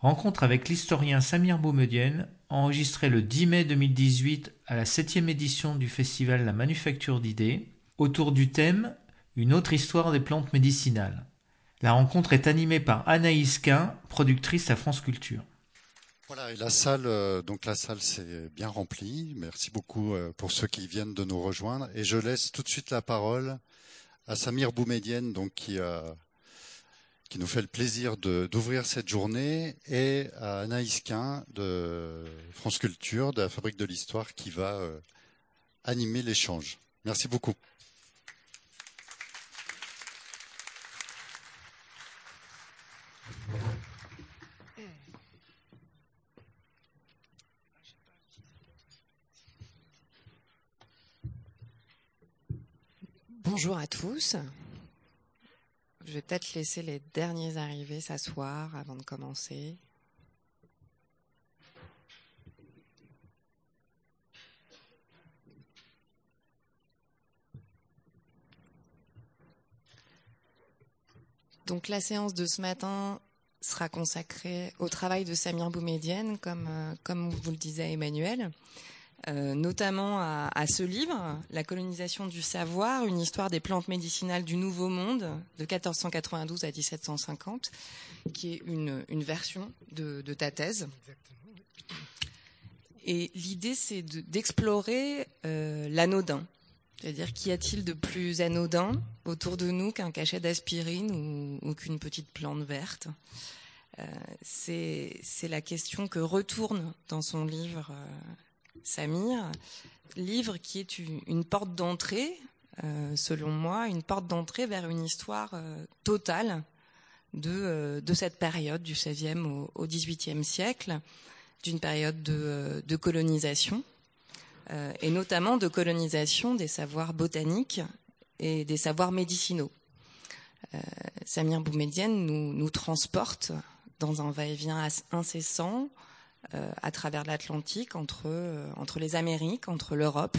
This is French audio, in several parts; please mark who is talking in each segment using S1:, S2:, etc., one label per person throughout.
S1: Rencontre avec l'historien Samir Boumedienne, enregistrée le 10 mai 2018 à la septième édition du festival La Manufacture d'idées, autour du thème Une autre histoire des plantes médicinales. La rencontre est animée par Anaïs Quin, productrice à France Culture.
S2: Voilà, et la salle, euh, donc la salle s'est bien remplie. Merci beaucoup euh, pour ceux qui viennent de nous rejoindre. Et je laisse tout de suite la parole à Samir Boumedienne, donc qui, qui nous fait le plaisir d'ouvrir cette journée, et à Anaïs Quin de France Culture, de la Fabrique de l'Histoire, qui va euh, animer l'échange. Merci beaucoup.
S3: Bonjour à tous. Je vais peut-être laisser les derniers arrivés s'asseoir avant de commencer. Donc la séance de ce matin sera consacrée au travail de Samir Boumedienne, comme, euh, comme vous le disait Emmanuel. Euh, notamment à, ce livre, La colonisation du savoir, une histoire des plantes médicinales du Nouveau Monde, de 1492 à 1750, qui est une, version de, ta thèse. Et l'idée, c'est d'explorer euh, l'anodin. C'est-à-dire, qu'y a-t-il de plus anodin autour de nous qu'un cachet d'aspirine ou, qu'une petite plante verte? Euh, C'est la question que retourne dans son livre Samir, livre qui est une, porte d'entrée, euh, selon moi, une porte d'entrée vers une histoire euh, totale euh, de, cette période du XVIe au, XVIIIe siècle, d'une période de, colonisation, et notamment de colonisation des savoirs botaniques et des savoirs médicinaux. Samir Boumedienne nous, transporte dans un va-et-vient incessant à travers l'Atlantique, entre, euh, entre les Amériques, entre l'Europe,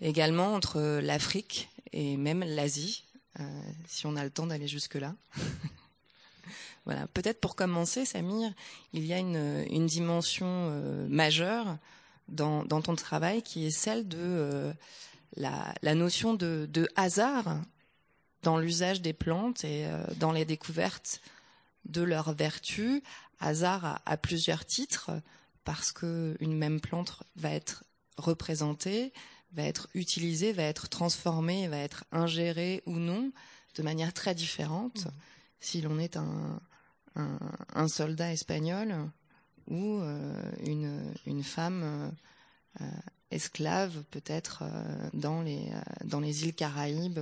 S3: également entre l'Afrique et même l'Asie, euh, si on a le temps d'aller jusque-là. voilà. Peut-être pour commencer, Samir, il y a une, une dimension majeure dans, dans, ton travail qui est celle de la, la, notion de, de hasard dans l'usage des plantes et dans les découvertes de leurs vertus hasard à, plusieurs titres, parce qu'une même plante va être représentée, va être utilisée, va être transformée, va être ingérée ou non de manière très différente mmh. si l'on est un, un, soldat espagnol ou euh, une, une, femme euh, esclave peut-être euh, dans, les, dans les îles Caraïbes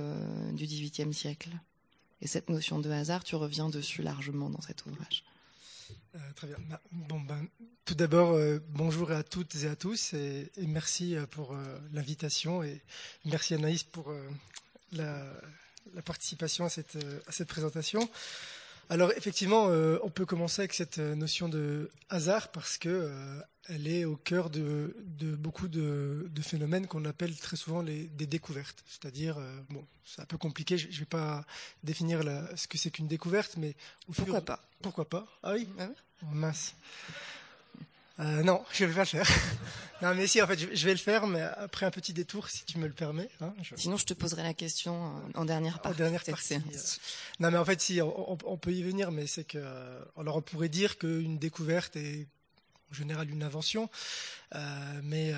S3: du XVIIIe siècle. Et cette notion de hasard, tu reviens dessus largement dans cet ouvrage.
S4: Euh, très bien. Bah, bon, ben, tout d'abord, euh, bonjour à toutes et à tous et, merci euh, pour l'invitation et merci Anaïs pour la, participation à cette, à cette présentation. Alors effectivement, on peut commencer avec cette notion de hasard parce que elle est au cœur de, beaucoup de, phénomènes qu'on appelle très souvent les, des découvertes. C'est-à-dire, bon, c'est un peu compliqué, je ne vais pas définir ce que c'est qu'une découverte, mais
S3: pourquoi pas?
S4: Pourquoi pas? Ah oui, ah Oh, mince. Euh, non, je vais pas le faire. non, mais si, en fait, je vais le faire, mais après un petit détour, si tu me le permets.
S3: Hein, Sinon, je te poserai la question en dernière partie.
S4: En dernière partie. Euh. Non, mais en fait, si, on, peut y venir, mais c'est que, euh, alors, on pourrait dire qu'une découverte est en général une invention, mais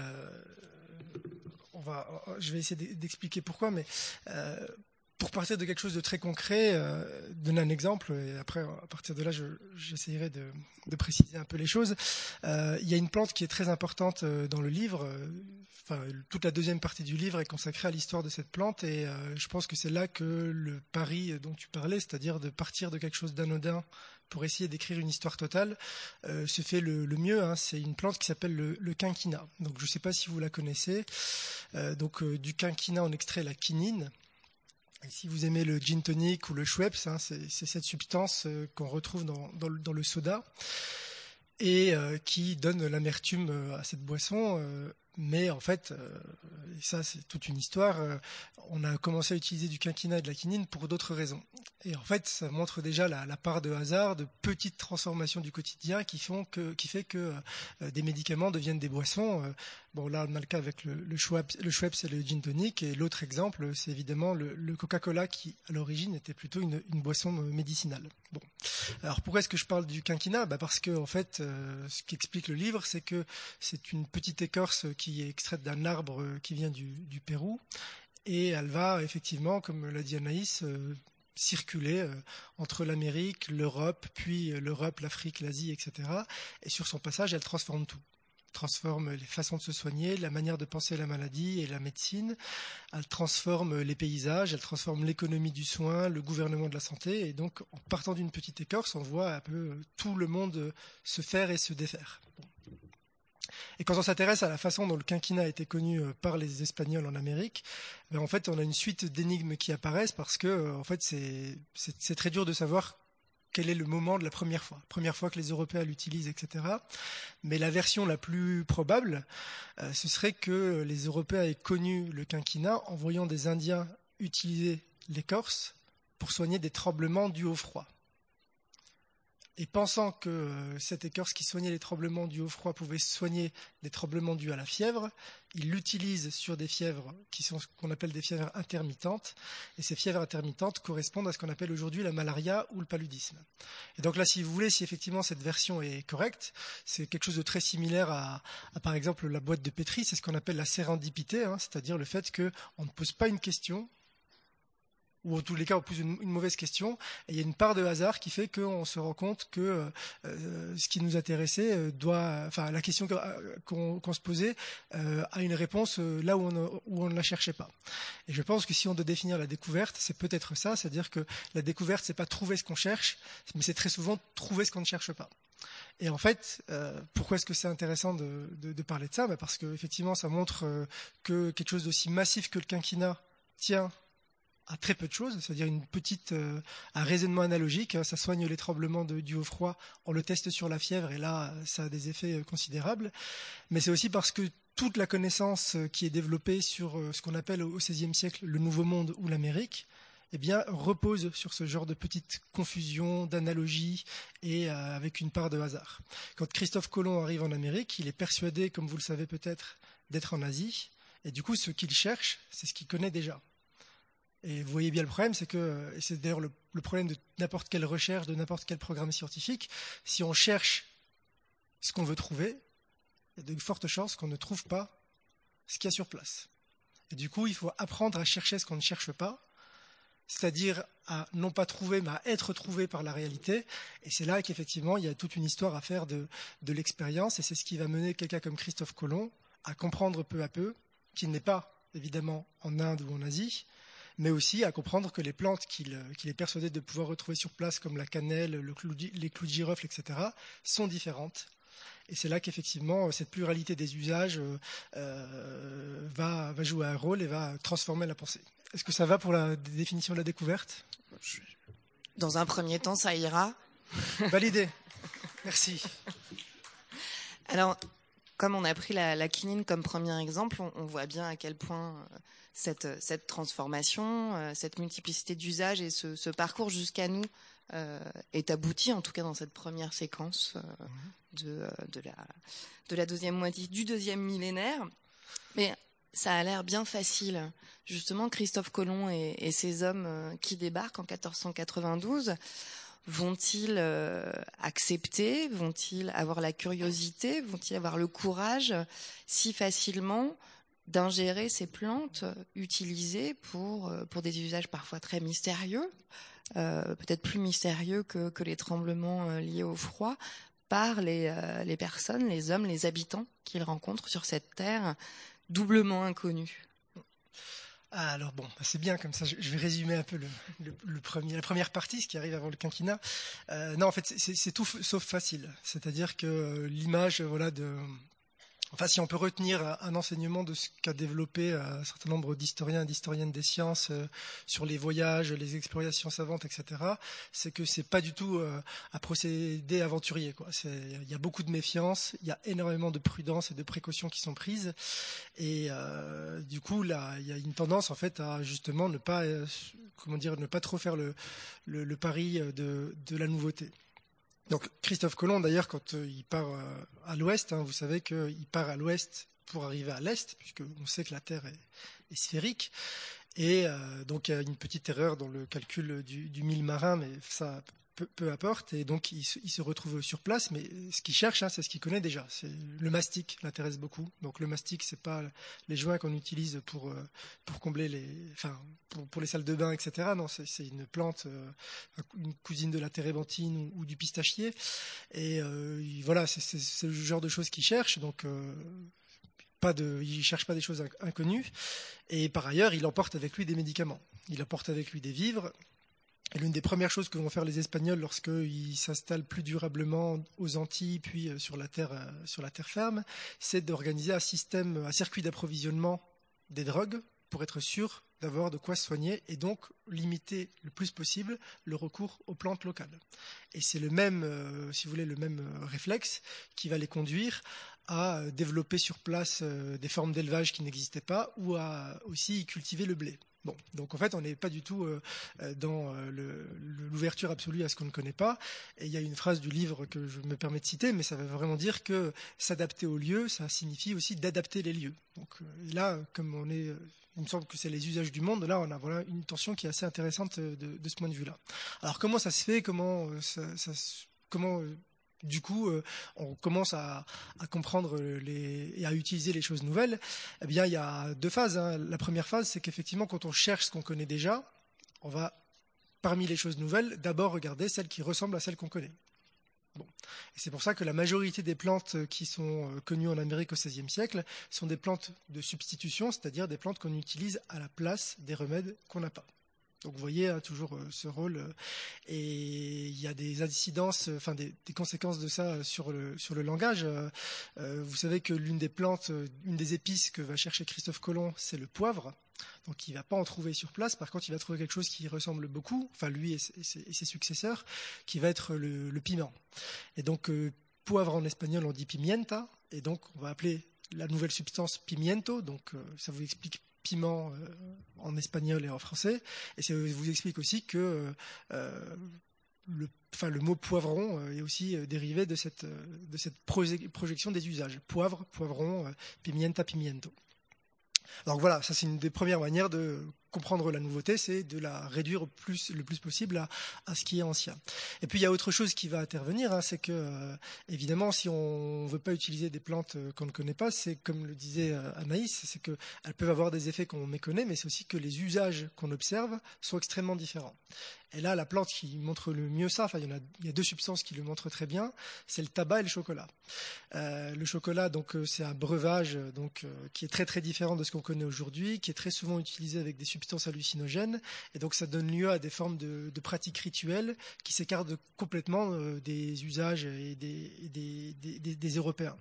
S4: on va, je vais essayer d'expliquer pourquoi, mais pour partir de quelque chose de très concret, euh, donner un exemple, et après, à partir de là, j'essayerai de, de, préciser un peu les choses. Euh, il y a une plante qui est très importante euh, dans le livre. Euh, enfin, toute la deuxième partie du livre est consacrée à l'histoire de cette plante, et euh, je pense que c'est là que le pari dont tu parlais, c'est-à-dire de partir de quelque chose d'anodin pour essayer d'écrire une histoire totale, se fait le, mieux. Hein. C'est une plante qui s'appelle le, quinquina. Donc, je ne sais pas si vous la connaissez. donc, du quinquina, on extrait la quinine si vous aimez le gin tonic ou le Schweppes, hein, c'est cette substance euh, qu'on retrouve dans, le, soda et euh, qui donne l'amertume euh, à cette boisson. Mais en fait, et ça c'est toute une histoire, on a commencé à utiliser du quinquina et de la quinine pour d'autres raisons. Et en fait, ça montre déjà la, part de hasard, de petites transformations du quotidien qui font que, qui fait que euh, des médicaments deviennent des boissons. Euh, bon, là, on a le cas avec le, le Schweppes, le et le gin tonic. Et l'autre exemple, c'est évidemment le, Coca-Cola qui, à l'origine, était plutôt une, boisson euh, médicinale. Bon. Alors, pourquoi est-ce que je parle du quinquina bah Parce que, en fait, ce qui explique le livre, c'est que c'est une petite écorce qui est extraite d'un arbre qui vient du, Pérou. Et elle va effectivement, comme l'a dit Anaïs, circuler euh, entre l'Amérique, l'Europe, puis euh, l'Europe, l'Afrique, l'Asie, etc. Et sur son passage, elle transforme tout transforme les façons de se soigner, la manière de penser la maladie et la médecine. Elle transforme les paysages, elle transforme l'économie du soin, le gouvernement de la santé. Et donc, en partant d'une petite écorce, on voit un peu tout le monde se faire et se défaire. Et quand on s'intéresse à la façon dont le quinquina a été connu euh, par les Espagnols en Amérique, ben en fait, on a une suite d'énigmes qui apparaissent parce que, euh, en fait, c'est très dur de savoir quel est le moment de la première fois, première fois que les Européens l'utilisent, etc. Mais la version la plus probable, euh, ce serait que les Européens aient connu le quinquina en voyant des Indiens utiliser l'écorce pour soigner des tremblements dus au froid. Et pensant que euh, cette écorce qui soignait les tremblements dus au froid pouvait soigner des tremblements dus à la fièvre, il l'utilise sur des fièvres qui sont ce qu'on appelle des fièvres intermittentes. Et ces fièvres intermittentes correspondent à ce qu'on appelle aujourd'hui la malaria ou le paludisme. Et donc là, si vous voulez, si effectivement cette version est correcte, c'est quelque chose de très similaire à, par exemple la boîte de pétri, c'est ce qu'on appelle la sérendipité, hein, c'est-à-dire le fait qu'on ne pose pas une question, ou en tous les cas, on pose une, mauvaise question. Il y a une part de hasard qui fait qu'on se rend compte que euh, euh, ce qui nous intéressait euh, enfin, la question qu'on se posait a une réponse là où on, ne la cherchait pas. Et je pense que si on doit définir la découverte, c'est peut-être ça, c'est-à-dire que la découverte, c'est pas trouver ce qu'on cherche, mais c'est très souvent trouver ce qu'on ne cherche pas. Et en fait, pourquoi est-ce que c'est intéressant de, parler de ça? Bah Parce qu'effectivement, ça montre que quelque chose d'aussi massif que le quinquina tient à très peu de choses, c'est-à-dire une petite, euh, un raisonnement analogique. Hein, ça soigne les tremblements de, du au froid, on le teste sur la fièvre et là, ça a des effets euh, considérables. Mais c'est aussi parce que toute la connaissance euh, qui est développée sur ce qu'on appelle au XVIe siècle le Nouveau Monde ou l'Amérique, eh bien, repose sur ce genre de petite confusion, d'analogie et avec une part de hasard. Quand Christophe Colomb arrive en Amérique, il est persuadé, comme vous le savez peut-être, d'être en Asie. Et du coup, ce qu'il cherche, c'est ce qu'il connaît déjà. Et vous voyez bien le problème, c'est que, et c'est d'ailleurs le, problème de n'importe quelle recherche, de n'importe quel programme scientifique, si on cherche ce qu'on veut trouver, il y a de fortes chances qu'on ne trouve pas ce qu'il y a sur place. Et du coup, il faut apprendre à chercher ce qu'on ne cherche pas, c'est-à-dire à non pas trouver, mais à être trouvé par la réalité. Et c'est là qu'effectivement, il y a toute une histoire à faire de, de l'expérience, et c'est ce qui va mener quelqu'un comme Christophe Colomb à comprendre peu à peu qu'il n'est pas évidemment en Inde ou en Asie, mais aussi à comprendre que les plantes qu'il est persuadé de pouvoir retrouver sur place, comme la cannelle, le les clous de girofle, etc., sont différentes. Et c'est là qu'effectivement, cette pluralité des usages euh, euh, va, va, jouer un rôle et va transformer la pensée. Est-ce que ça va pour la définition de la découverte?
S3: Dans un premier temps, ça ira.
S4: Validé. Merci.
S3: Alors, comme on a pris la, la quinine comme premier exemple, on, on, voit bien à quel point euh, cette, cette transformation, euh, cette multiplicité d'usages et ce, ce parcours jusqu'à nous euh, est abouti, en tout cas dans cette première séquence euh, de, de, la, de la deuxième moitié du deuxième millénaire. Mais ça a l'air bien facile. Justement, Christophe Colomb et, et ces hommes qui débarquent en 1492 vont-ils accepter Vont-ils avoir la curiosité Vont-ils avoir le courage si facilement d'ingérer ces plantes utilisées pour, euh, pour des usages parfois très mystérieux, euh, peut-être plus mystérieux que, que les tremblements euh, liés au froid, par les, les personnes, les hommes, les habitants qu'ils rencontrent sur cette terre doublement inconnue.
S4: Ah, alors bon, bah, c'est bien comme ça. Je vais résumer un peu le, le, premier, la première partie, ce qui arrive avant le quinquennat. Non, en fait, c'est tout sauf facile. C'est-à-dire que l'image, voilà, de Enfin, si on peut retenir un enseignement de ce qu'a développé un certain nombre d'historiens et d'historiennes des sciences euh, sur les voyages, les explorations savantes, etc., c'est que c'est pas du tout euh, un procédé aventurier. Il y a beaucoup de méfiance, il y a énormément de prudence et de précautions qui sont prises, et euh, du coup, là, il y a une tendance en fait à justement ne pas, comment dire, ne pas trop faire le, pari de la nouveauté. Donc Christophe Colomb, d'ailleurs, quand euh, il part euh, à l'ouest, hein, vous savez qu'il part à l'ouest pour arriver à l'est, puisque on sait que la Terre est, sphérique. Et euh, donc il y a une petite erreur dans le calcul du, du mille marin, mais ça peu, importe. Et donc, il, se retrouve sur place, mais ce qu'il cherche, hein, c'est ce qu'il connaît déjà. C'est le mastic l'intéresse beaucoup. Donc, le mastic, c'est pas les joints qu'on utilise pour euh, pour combler les, enfin, pour, les salles de bain, etc. Non, c'est une plante, euh, une cousine de la térébenthine ou, du pistachier. Et euh, voilà, c'est le genre de choses qu'il cherche. Donc pas de, il cherche pas des choses inconnues. Et par ailleurs, il emporte avec lui des médicaments. Il emporte avec lui des vivres. L'une des premières choses que vont faire les Espagnols lorsqu'ils s'installent plus durablement aux Antilles, puis euh, sur la terre, euh, sur la terre ferme, c'est d'organiser un système, un circuit d'approvisionnement des drogues pour être sûr d'avoir de quoi se soigner et donc limiter le plus possible le recours aux plantes locales. Et c'est le même, euh, si vous voulez, le même réflexe qui va les conduire à développer sur place des formes d'élevage qui n'existaient pas ou à aussi cultiver le blé donc en fait, on n'est pas du tout euh, euh, dans euh, l'ouverture absolue à ce qu'on ne connaît pas. Et il y a une phrase du livre que je me permets de citer, mais ça veut vraiment dire que s'adapter au lieu, ça signifie aussi d'adapter les lieux. Donc là, comme on est il me semble que c'est les usages du monde. Là, on a voilà une tension qui est assez intéressante de, ce point de vue-là. Alors, comment ça se fait? Comment comment du coup, euh, on commence à, comprendre et à utiliser les choses nouvelles. Eh bien, il y a deux phases. Hein. La première phase, c'est qu'effectivement, quand on cherche ce qu'on connaît déjà, on va, parmi les choses nouvelles, d'abord regarder celles qui ressemblent à celles qu'on connaît. C'est pour ça que la majorité des plantes qui sont euh, connues en Amérique au XVIe siècle sont des plantes de substitution, c'est-à-dire des plantes qu'on utilise à la place des remèdes qu'on n'a pas. Donc vous voyez hein, toujours euh, ce rôle euh, et il y a des incidences, enfin des, conséquences de ça sur le sur le langage. Euh, vous savez que l'une des plantes, une des épices que va chercher Christophe Colomb, c'est le poivre. Donc il va pas en trouver sur place. Par contre, il va trouver quelque chose qui ressemble beaucoup, enfin lui et ses, successeurs, qui va être le piment. Et donc poivre en espagnol on dit pimienta, et donc on va appeler la nouvelle substance pimiento. Donc ça vous explique piment euh, en espagnol et en français. Et ça vous explique aussi que euh, le, mot poivron euh, est aussi dérivé de cette, de cette projection des usages. Poivre, poivron, pimienta, pimiento. Donc voilà, ça c'est une des premières manières de comprendre la nouveauté, c'est de la réduire le plus, le plus possible à, ce qui est ancien. Et puis il y a autre chose qui va intervenir, hein, c'est que euh, évidemment si on ne veut pas utiliser des plantes euh, qu'on ne connaît pas, c'est comme le disait euh, Anaïs, c'est qu'elles peuvent avoir des effets qu'on méconnaît, mais c'est aussi que les usages qu'on observe sont extrêmement différents. Et là, la plante qui montre le mieux ça, enfin, il y, en a, il y a deux substances qui le montrent très bien, c'est le tabac et le chocolat. Euh, le chocolat, donc, c'est un breuvage donc, qui est très très différent de ce qu'on connaît aujourd'hui, qui est très souvent utilisé avec des substances hallucinogènes, et donc ça donne lieu à des formes de, pratiques rituelles qui s'écartent complètement euh, des usages des, Européens.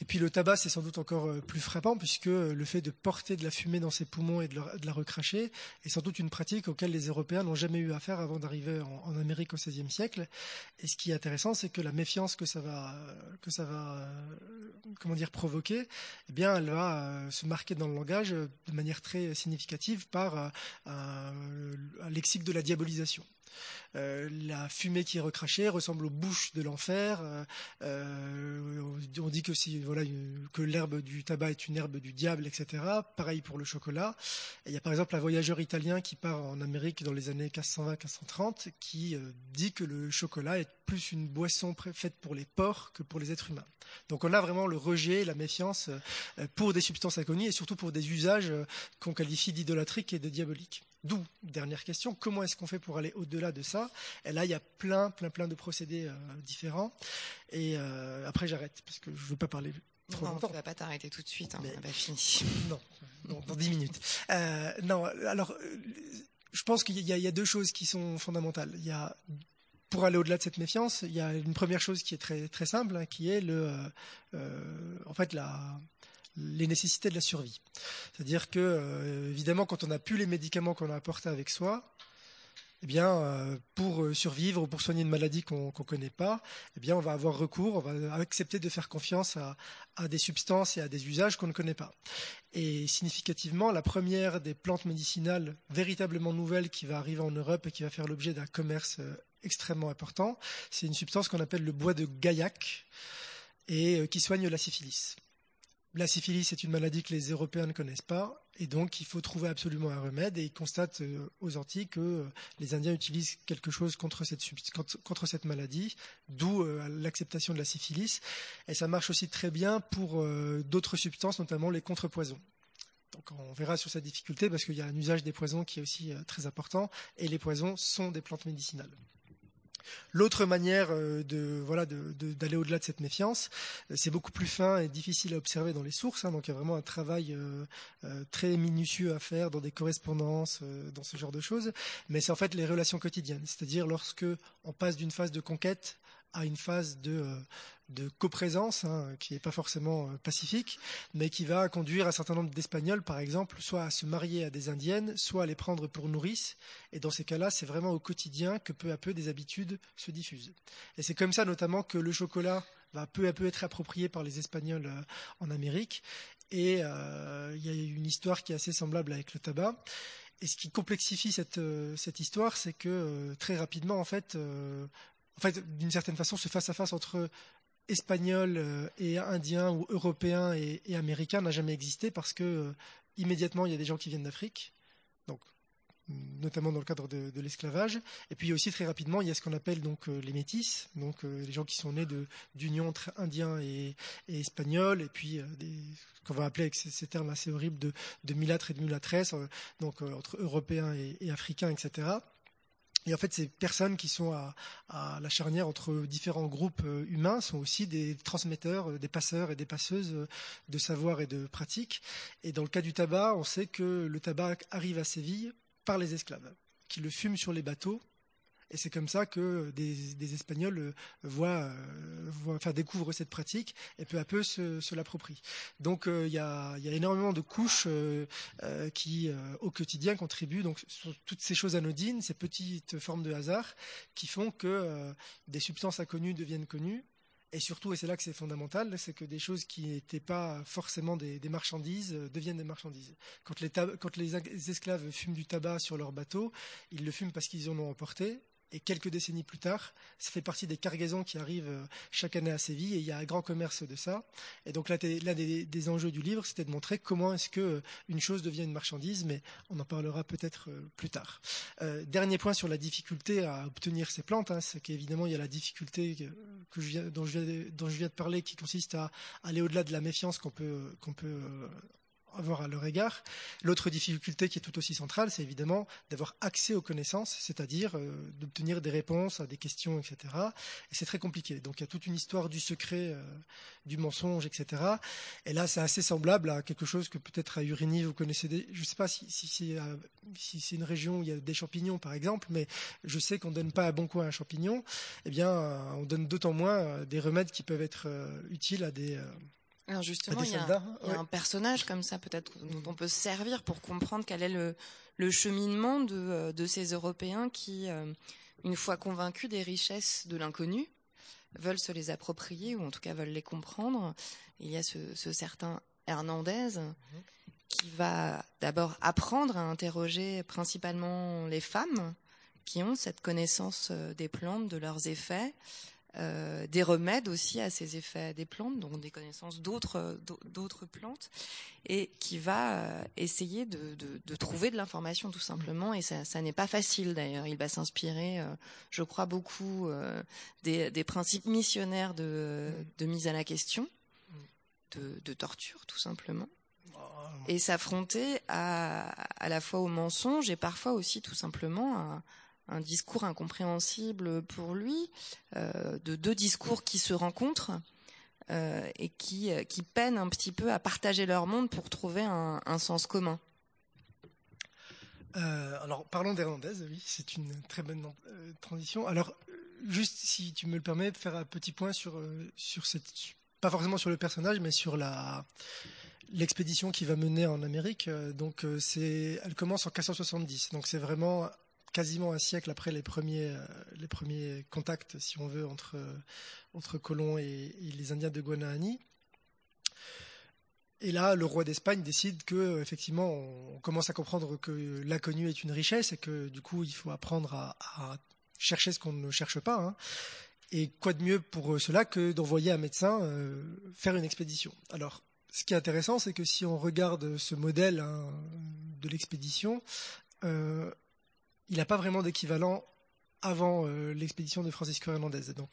S4: Et puis le tabac, c'est sans doute encore plus frappant, puisque le fait de porter de la fumée dans ses poumons et de, la recracher est sans doute une pratique auquel les Européens n'ont jamais eu affaire avant d'arriver en, Amérique au XVIe siècle. Et ce qui est intéressant, c'est que la méfiance que ça va, que ça va, euh, comment dire, provoquer, eh bien, elle va euh, se marquer dans le langage de manière très significative par euh, un lexique de la diabolisation. Euh, la fumée qui est recrachée ressemble aux bouches de l'enfer. Euh, euh, on dit que que l'herbe du tabac est une herbe du diable, etc. Pareil pour le chocolat. il y a par exemple un voyageur italien qui part en Amérique dans les années 1520-1530 qui dit que le chocolat est plus une boisson faite pour les porcs que pour les êtres humains. Donc on a vraiment le rejet, la méfiance pour des substances inconnues et surtout pour des usages qu'on qualifie d'idolâtriques et de diaboliques. D'où, dernière question, comment est-ce qu'on fait pour aller au-delà de ça? Et là, il y a plein, plein, plein de procédés euh, différents. Et euh, après, j'arrête, parce que je ne veux pas parler trop
S3: non,
S4: longtemps.
S3: tu ne vas pas t'arrêter tout de suite, hein. Mais... on fini.
S4: Non, dans dix minutes. Euh, non, alors, je pense qu'il y, y, a deux choses qui sont fondamentales. Il y a pour aller au-delà de cette méfiance, il y a une première chose qui est très très simple, hein, qui est le, en fait la les nécessités de la survie. C'est-à-dire que, évidemment, quand on n'a plus les médicaments qu'on a apportés avec soi, eh bien, euh, pour euh, survivre ou pour soigner une maladie qu'on ne connaît pas, eh bien, on va avoir recours, on va accepter de faire confiance à, des substances et à des usages qu'on ne connaît pas. Et significativement, la première des plantes médicinales véritablement nouvelles qui va arriver en Europe et qui va faire l'objet d'un commerce euh, extrêmement important, c'est une substance qu'on appelle le bois de gaillac et qui soigne la syphilis. La syphilis est une maladie que les Européens ne connaissent pas, et donc il faut trouver absolument un remède. Et ils constatent euh, aux Antilles que euh, les Indiens utilisent quelque chose contre cette, maladie, d'où euh, l'acceptation de la syphilis. Et ça marche aussi très bien pour d'autres substances, notamment les contrepoisons. Donc on verra sur cette difficulté parce qu'il y a un usage des poisons qui est aussi très important, et les poisons sont des plantes médicinales. L'autre manière euh, de voilà d'aller au-delà de cette méfiance, euh, c'est beaucoup plus fin et difficile à observer dans les sources. Hein. donc il y a vraiment un travail euh, très minutieux à faire dans des correspondances, dans ce genre de choses. Mais c'est en fait les relations quotidiennes, c'est-à-dire lorsque on passe d'une phase de conquête à une phase de, de coprésence, hein, qui n'est pas forcément euh, pacifique, mais qui va conduire un certain nombre d'Espagnols, par exemple, soit à se marier à des Indiennes, soit à les prendre pour nourrices. Et dans ces cas-là, c'est vraiment au quotidien que peu à peu des habitudes se diffusent. Et c'est comme ça notamment que le chocolat va peu à peu être approprié par les Espagnols euh, en Amérique. Et euh, il y a une histoire qui est assez semblable avec le tabac. Et ce qui complexifie cette, cette histoire, c'est que très rapidement, en fait, en fait, d'une certaine façon, ce face-à-face entre espagnol euh, et indien ou européen et, américain n'a jamais existé parce que euh, immédiatement il y a des gens qui viennent d'Afrique, donc notamment dans le cadre de, l'esclavage, et puis aussi très rapidement il y a ce qu'on appelle donc euh, les métis, donc les gens qui sont nés d'union entre indiens et, et espagnols, et puis qu'on va appeler avec ces, termes assez horribles de, de mulâtres et de mulâtresses, donc entre européens et, et africains, etc. Et en fait, ces personnes qui sont à, la charnière entre différents groupes euh, humains sont aussi des transmetteurs, euh, des passeurs et des passeuses euh, de savoir et de pratiques. Et dans le cas du tabac, on sait que le tabac arrive à Séville par les esclaves, qui le fument sur les bateaux et c'est comme ça que des, Espagnols euh, euh, voient, enfin, découvrent cette pratique et peu à peu se, l'approprient. Donc euh, il y, a, énormément de couches qui, au quotidien, contribuent. Donc sur toutes ces choses anodines, ces petites formes de hasard, qui font que des substances inconnues deviennent connues et surtout, et c'est là que c'est fondamental, c'est que des choses qui n'étaient pas forcément des, marchandises deviennent des marchandises. Quand les, esclaves fument du tabac sur leur bateau, ils le fument parce qu'ils en ont emporté, et quelques décennies plus tard, ça fait partie des cargaisons qui arrivent euh, chaque année à Séville et il y a un grand commerce de ça. Et donc l'un des, enjeux du livre, c'était de montrer comment est-ce que euh, une chose devient une marchandise, mais on en parlera peut-être euh, plus tard. dernier point sur la difficulté à obtenir ces plantes, hein, c'est qu'évidemment il y a la difficulté dont, je viens, de parler, qui consiste à aller au-delà de la méfiance qu'on peut avoir à leur égard. L'autre difficulté qui est tout aussi centrale, c'est évidemment d'avoir accès aux connaissances, c'est-à-dire euh, d'obtenir des réponses à des questions, etc. Et c'est très compliqué. Donc il y a toute une histoire du secret, euh, du mensonge, etc. Et là, c'est assez semblable à quelque chose que peut-être à Urigny, vous connaissez. Je ne sais pas si, euh, si c'est une région où il y a des champignons, par exemple, mais je sais qu'on ne donne pas un bon coin à un champignon. Eh bien, on donne d'autant moins des remèdes qui peuvent être utiles à des
S3: alors justement, il y, a, un personnage comme ça peut-être dont on peut se servir pour comprendre quel est le, cheminement euh, de, ces Européens qui, euh, une fois convaincus des richesses de l'inconnu, veulent se les approprier ou en tout cas veulent les comprendre. Il y a ce, certain Hernandez qui va d'abord apprendre à interroger principalement les femmes qui ont cette connaissance euh, des plantes, de leurs effets, euh, des remèdes aussi à ces effets des plantes, donc des connaissances d'autres d'autres plantes, et qui va euh, essayer de, de, trouver de l'information tout simplement. Et ça, ça n'est pas facile d'ailleurs. Il va s'inspirer, euh, je crois beaucoup, des, des, principes missionnaires de, de, mise à la question, de, de torture tout simplement et s'affronter à, à la fois au mensonge et parfois aussi tout simplement à, un discours incompréhensible pour lui, euh, de deux discours qui se rencontrent euh, et qui, euh, qui peinent un petit peu à partager leur monde pour trouver un, sens commun.
S4: alors parlons d'Hernandez, oui, c'est une très bonne transition. Alors juste, si tu me le permets, faire un petit point sur, sur cette, pas forcément sur le personnage, mais sur la, l'expédition qui va mener en Amérique. Donc, c'est, elle commence en 1470. Donc, c'est vraiment quasiment un siècle après les premiers, les premiers contacts, si on veut, entre, entre colons et, les Indiens de Guanahani. Et là, le roi d'Espagne décide que, effectivement, on commence à comprendre que l'inconnu est une richesse et que, du coup, il faut apprendre à, chercher ce qu'on ne cherche pas. Hein. Et quoi de mieux pour cela que d'envoyer un médecin euh, faire une expédition Alors, ce qui est intéressant, c'est que si on regarde ce modèle hein, de l'expédition, euh, il n'a pas vraiment d'équivalent avant euh, l'expédition de Francisco Hernandez. Donc,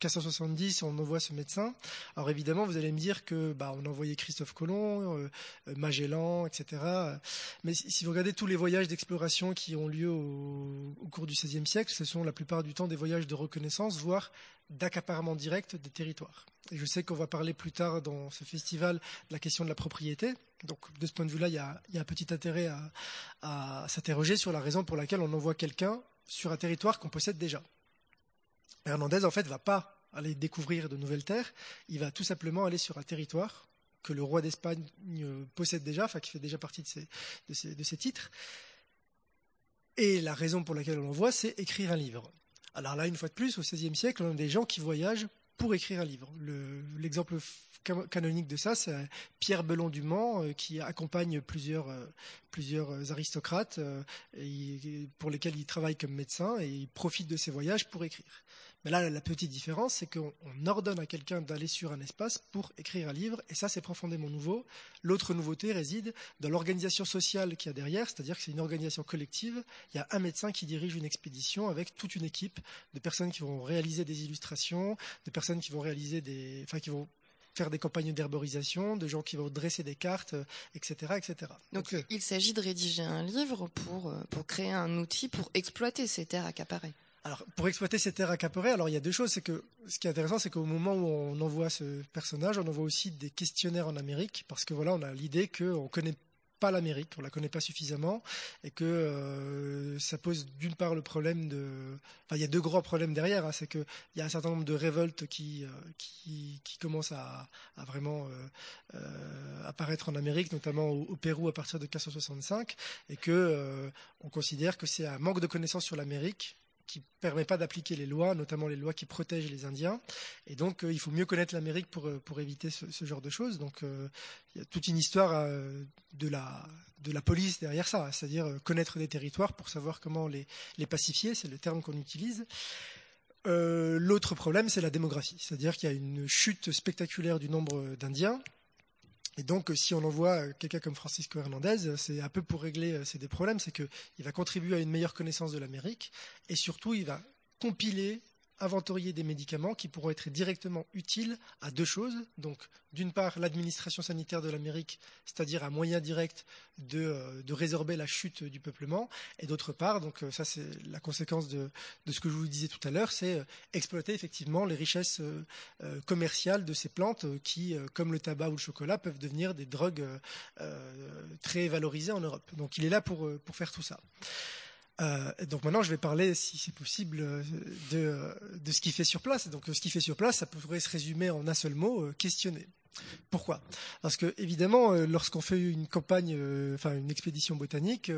S4: 470, on envoie ce médecin. Alors évidemment, vous allez me dire que bah, on a envoyé Christophe Colomb, euh, euh, Magellan, etc. Mais si, vous regardez tous les voyages d'exploration qui ont lieu au, cours du XVIe siècle, ce sont la plupart du temps des voyages de reconnaissance, voire d'accaparement direct des territoires. Et je sais qu'on va parler plus tard dans ce festival de la question de la propriété. Donc de ce point de vue-là, il, y a, un petit intérêt à s'interroger sur la raison pour laquelle on envoie quelqu'un sur un territoire qu'on possède déjà. Hernandez, en fait, va pas aller découvrir de nouvelles terres, il va tout simplement aller sur un territoire que le roi d'Espagne euh, possède déjà, enfin qui fait déjà partie de ses, titres. Et la raison pour laquelle on l'envoie, c'est écrire un livre. Alors là, une fois de plus, au XVIe siècle, on a des gens qui voyagent pour écrire un livre. L'exemple canonique de ça, c'est Pierre Belon du Mans, euh, qui accompagne plusieurs, euh, plusieurs aristocrates pour lesquels il travaille comme médecin et il profite de ses voyages pour écrire. Mais là, la petite différence, c'est qu'on ordonne à quelqu'un d'aller sur un espace pour écrire un livre, et ça, c'est profondément nouveau. L'autre nouveauté réside dans l'organisation sociale qu'il y a derrière, c'est-à-dire que c'est une organisation collective. Il y a un médecin qui dirige une expédition avec toute une équipe de personnes qui vont réaliser des illustrations, de personnes qui vont réaliser des, enfin, qui vont faire des campagnes d'herborisation, de gens qui vont dresser des cartes, etc., etc.
S3: Donc, Donc il s'agit de rédiger un livre pour, euh, pour créer un outil pour exploiter ces terres accaparées.
S4: Alors, pour exploiter ces terres accaparées, alors il y a deux choses. C'est que ce qui est intéressant, c'est qu'au moment où on envoie ce personnage, on envoie aussi des questionnaires en Amérique, parce que voilà, on a l'idée qu'on connaît pas l'Amérique, on la connaît pas suffisamment, et que euh, ça pose d'une part le problème de, enfin il y a deux grands problèmes derrière, hein. c'est qu'il y a un certain nombre de révoltes qui euh, commencent à, vraiment euh, apparaître en Amérique, notamment au, au, Pérou à partir de 1565, et que on considère que c'est un manque de connaissances sur l'Amérique qui permet pas d'appliquer les lois, notamment les lois qui protègent les Indiens. Et donc, euh, il faut mieux connaître l'Amérique pour, euh, pour éviter ce, genre de choses. Donc, euh, il y a toute une histoire de, la, de la police derrière ça, c'est-à-dire connaître des territoires pour savoir comment les, les pacifier, c'est le terme qu'on utilise. L'autre problème, c'est la démographie, c'est-à-dire qu'il y a une chute spectaculaire du nombre d'Indiens et donc, si on envoie quelqu'un comme Francisco Hernandez, c'est un peu pour régler euh, ces des problèmes, c'est qu'il va contribuer à une meilleure connaissance de l'Amérique et surtout, il va compiler inventorier des médicaments qui pourront être directement utiles à deux choses. Donc, d'une part, l'administration sanitaire de l'Amérique, c'est-à-dire un moyen direct de, euh, résorber la chute du peuplement, et d'autre part, donc euh, ça c'est la conséquence de, ce que je vous disais tout à l'heure, c'est euh, exploiter effectivement les richesses commerciales de ces plantes qui, comme le tabac ou le chocolat, peuvent devenir des drogues très valorisées en Europe. Donc, il est là pour faire tout ça. Euh, donc maintenant, je vais parler, si c'est possible, de, de, ce qu'il fait sur place. Donc ce qu'il fait sur place, ça pourrait se résumer en un seul mot, euh, questionner. Pourquoi? Parce que évidemment, euh, lorsqu'on fait une campagne, enfin une expédition botanique,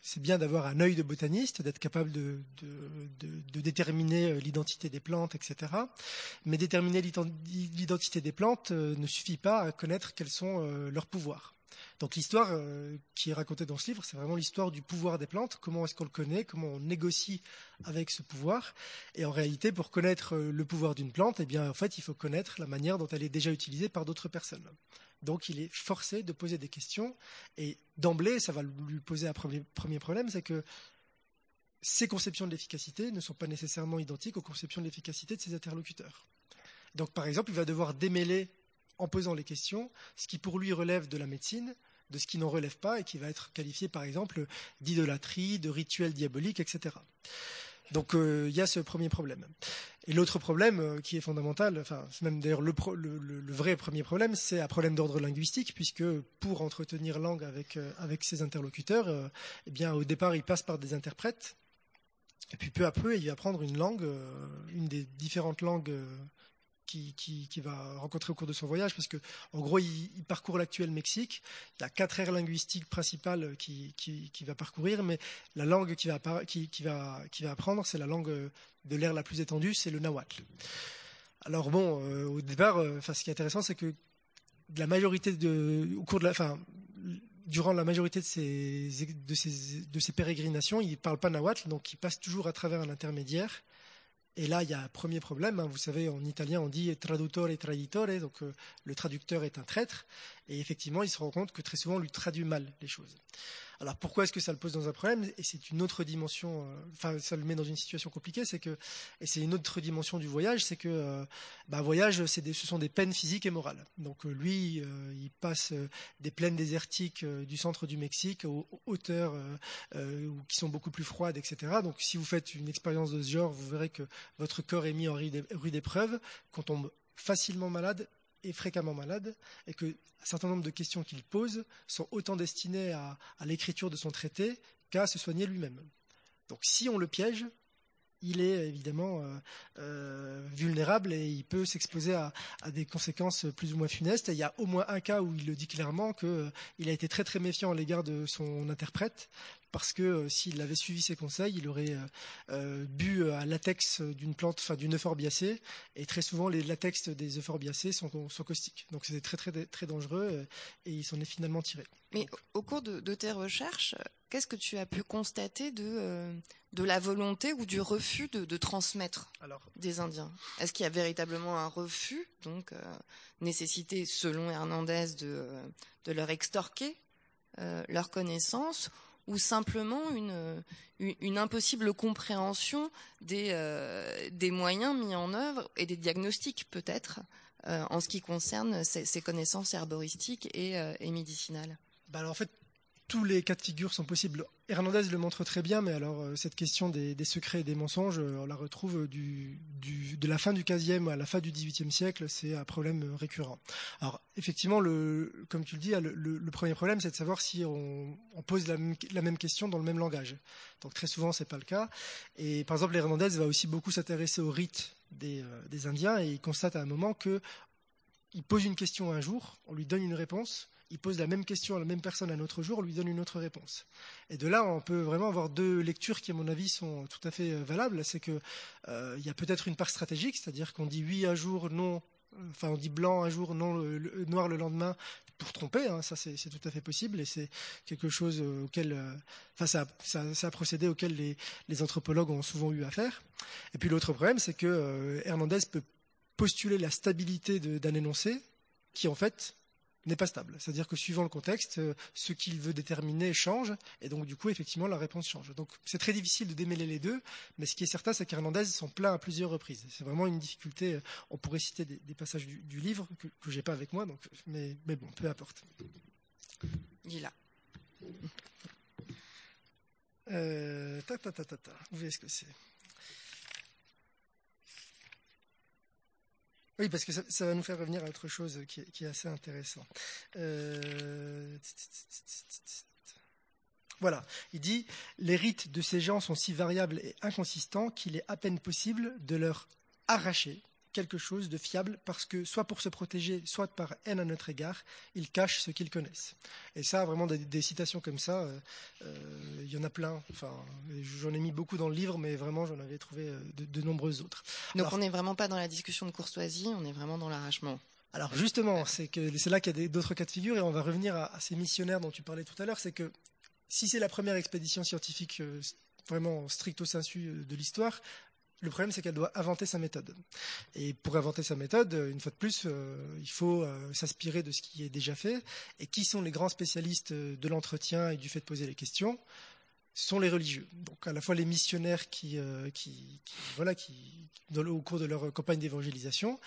S4: c'est bien d'avoir un œil de botaniste, d'être capable de déterminer l'identité des plantes, etc. Mais déterminer l'identité des plantes ne suffit pas à connaître quels sont leurs pouvoirs. Donc l'histoire euh, qui est racontée dans ce livre, c'est vraiment l'histoire du pouvoir des plantes, comment est-ce qu'on le connaît, comment on négocie avec ce pouvoir? Et en réalité, pour connaître euh, le pouvoir d'une plante, eh bien en fait, il faut connaître la manière dont elle est déjà utilisée par d'autres personnes. Donc il est forcé de poser des questions et d'emblée, ça va lui poser un premier, premier problème, c'est que ses conceptions de l'efficacité ne sont pas nécessairement identiques aux conceptions de l'efficacité de ses interlocuteurs. Donc par exemple, il va devoir démêler en posant les questions ce qui pour lui relève de la médecine de ce qui n'en relève pas et qui va être qualifié par exemple d'idolâtrie, de rituel diabolique, etc. Donc euh, il y a ce premier problème. Et l'autre problème euh, qui est fondamental, enfin c'est même d'ailleurs le, vrai premier problème, c'est un problème d'ordre linguistique puisque pour entretenir langue avec, euh, ses interlocuteurs, eh bien au départ il passe par des interprètes Et puis peu à peu, il va apprendre une langue, une des différentes langues qui, va rencontrer au cours de son voyage, parce que en gros, il, parcourt l'actuel Mexique. Il y a quatre aires linguistiques principales qui, va parcourir, mais la langue qu'il va, apprendre, c'est la langue de l'ère la plus étendue, c'est le nahuatl. Alors bon, euh, au départ, euh, ce qui est intéressant, c'est que la majorité au cours de la, fin, durant la majorité de ces pérégrinations, il ne parle pas nahuatl, donc il passe toujours à travers un intermédiaire. Et là, il y a un premier problème. Hein. Vous savez, en italien, on dit traduttore et traditore, donc euh, le traducteur est un traître. Et effectivement, il se rend compte que très souvent, on lui traduit mal les choses. Alors pourquoi est-ce que ça le pose dans un problème? Et c'est une autre dimension, euh, enfin ça le met dans une situation compliquée, c'est que, et c'est une autre dimension du voyage, c'est que bah, voyage, ce sont des peines physiques et morales. Donc euh, lui, il passe des plaines désertiques du centre du Mexique aux hauteurs qui sont beaucoup plus froides, etc. Donc si vous faites une expérience de ce genre, vous verrez que votre corps est mis en rude épreuve, qu'on tombe facilement malade est fréquemment malade et que un certain nombre de questions qu'il pose sont autant destinées à, l'écriture de son traité qu'à se soigner lui-même. Donc si on le piège, il est évidemment euh, euh, vulnérable et il peut s'exposer à, des conséquences plus ou moins funestes. il y a au moins un cas où il le dit clairement qu'il euh, a été très très méfiant à l'égard de son interprète parce que euh, s'il avait suivi ses conseils, il aurait euh, bu un latex d'une plante, enfin d'une euphorbiacée, et très souvent les latex des euphorbiacées sont, caustiques. Donc c'était très très très dangereux et il s'en est finalement tiré.
S3: Mais au cours de, tes recherches, qu'est-ce que tu as pu constater de, de la volonté ou du refus de, transmettre des Indiens Est-ce qu'il y a véritablement un refus, donc nécessité, selon Hernandez, de, de leur extorquer leurs connaissances ou simplement une, une impossible compréhension des, euh, des moyens mis en œuvre et des diagnostics peut-être euh, en ce qui concerne ces, connaissances herboristiques et, euh, et médicinales?
S4: Bah alors En fait, tous les cas de figure sont possibles. Hernandez le montre très bien, mais alors euh, cette question des, secrets et des mensonges, euh, on la retrouve du, de la fin du 15e à la fin du 18e siècle, c'est un problème récurrent. Alors effectivement, comme tu le dis, le, premier problème, c'est de savoir si on, pose la même, question dans le même langage. Donc très souvent, c'est pas le cas. Et par exemple, Hernandez va aussi beaucoup s'intéresser aux rites des, euh, Indiens et il constate à un moment que il pose une question un jour, on lui donne une réponse, il pose la même question à la même personne un autre jour, lui donne une autre réponse. Et de là, on peut vraiment avoir deux lectures qui, à mon avis, sont tout à fait euh, valables. C'est qu'il euh, y a peut-être une part stratégique, c'est-à-dire qu'on dit oui un jour, non, enfin on dit blanc un jour, non noir le lendemain pour tromper. Hein, ça, c'est tout à fait possible et c'est quelque chose euh, auquel, enfin, ça, a procédé auquel les, anthropologues ont souvent eu affaire. Et puis l'autre problème, c'est que Hernandez peut postuler la stabilité d'un énoncé qui en fait n'est pas stable. C'est-à-dire que suivant le contexte, euh, ce qu'il veut déterminer change, et donc du coup, effectivement, la réponse change. Donc c'est très difficile de démêler les deux, mais ce qui est certain, c'est qu'Hernandez s'en plaint à plusieurs reprises. C'est vraiment une difficulté. On pourrait citer des, passages du, livre que, je j'ai pas avec moi, donc, mais, mais bon, peu importe.
S3: Il là.
S4: Euh, ta, ta, ta, ta, ta. Où est-ce que c'est Oui, parce que ça, va nous faire revenir à autre chose qui, est assez intéressant. Euh, voilà, il dit les rites de ces gens sont si variables et inconsistants qu'il est à peine possible de leur arracher quelque chose de fiable parce que soit pour se protéger, soit par haine à notre égard, ils cachent ce qu'ils connaissent. Et ça, vraiment, des, citations comme ça, euh, euh, il y en a plein. Enfin, j'en ai mis beaucoup dans le livre, mais vraiment, j'en avais trouvé euh, de, nombreuses autres.
S3: Donc, on n'est vraiment pas dans la discussion de courtoisie, on est vraiment dans l'arrachement.
S4: Alors justement, c'est que c'est là qu'il y a d'autres cas de figure, et on va revenir à, ces missionnaires dont tu parlais tout à l'heure. C'est que si c'est la première expédition scientifique vraiment stricto sensu de l'histoire, le problème, c'est qu'elle doit inventer sa méthode. Et pour inventer sa méthode, une fois de plus, euh, il faut euh, s'inspirer de ce qui est déjà fait. Et qui sont les grands spécialistes de l'entretien et du fait de poser les questions? Sont les religieux. Donc à la fois les missionnaires qui, euh, voilà, qui, au cours de leur campagne d'évangélisation,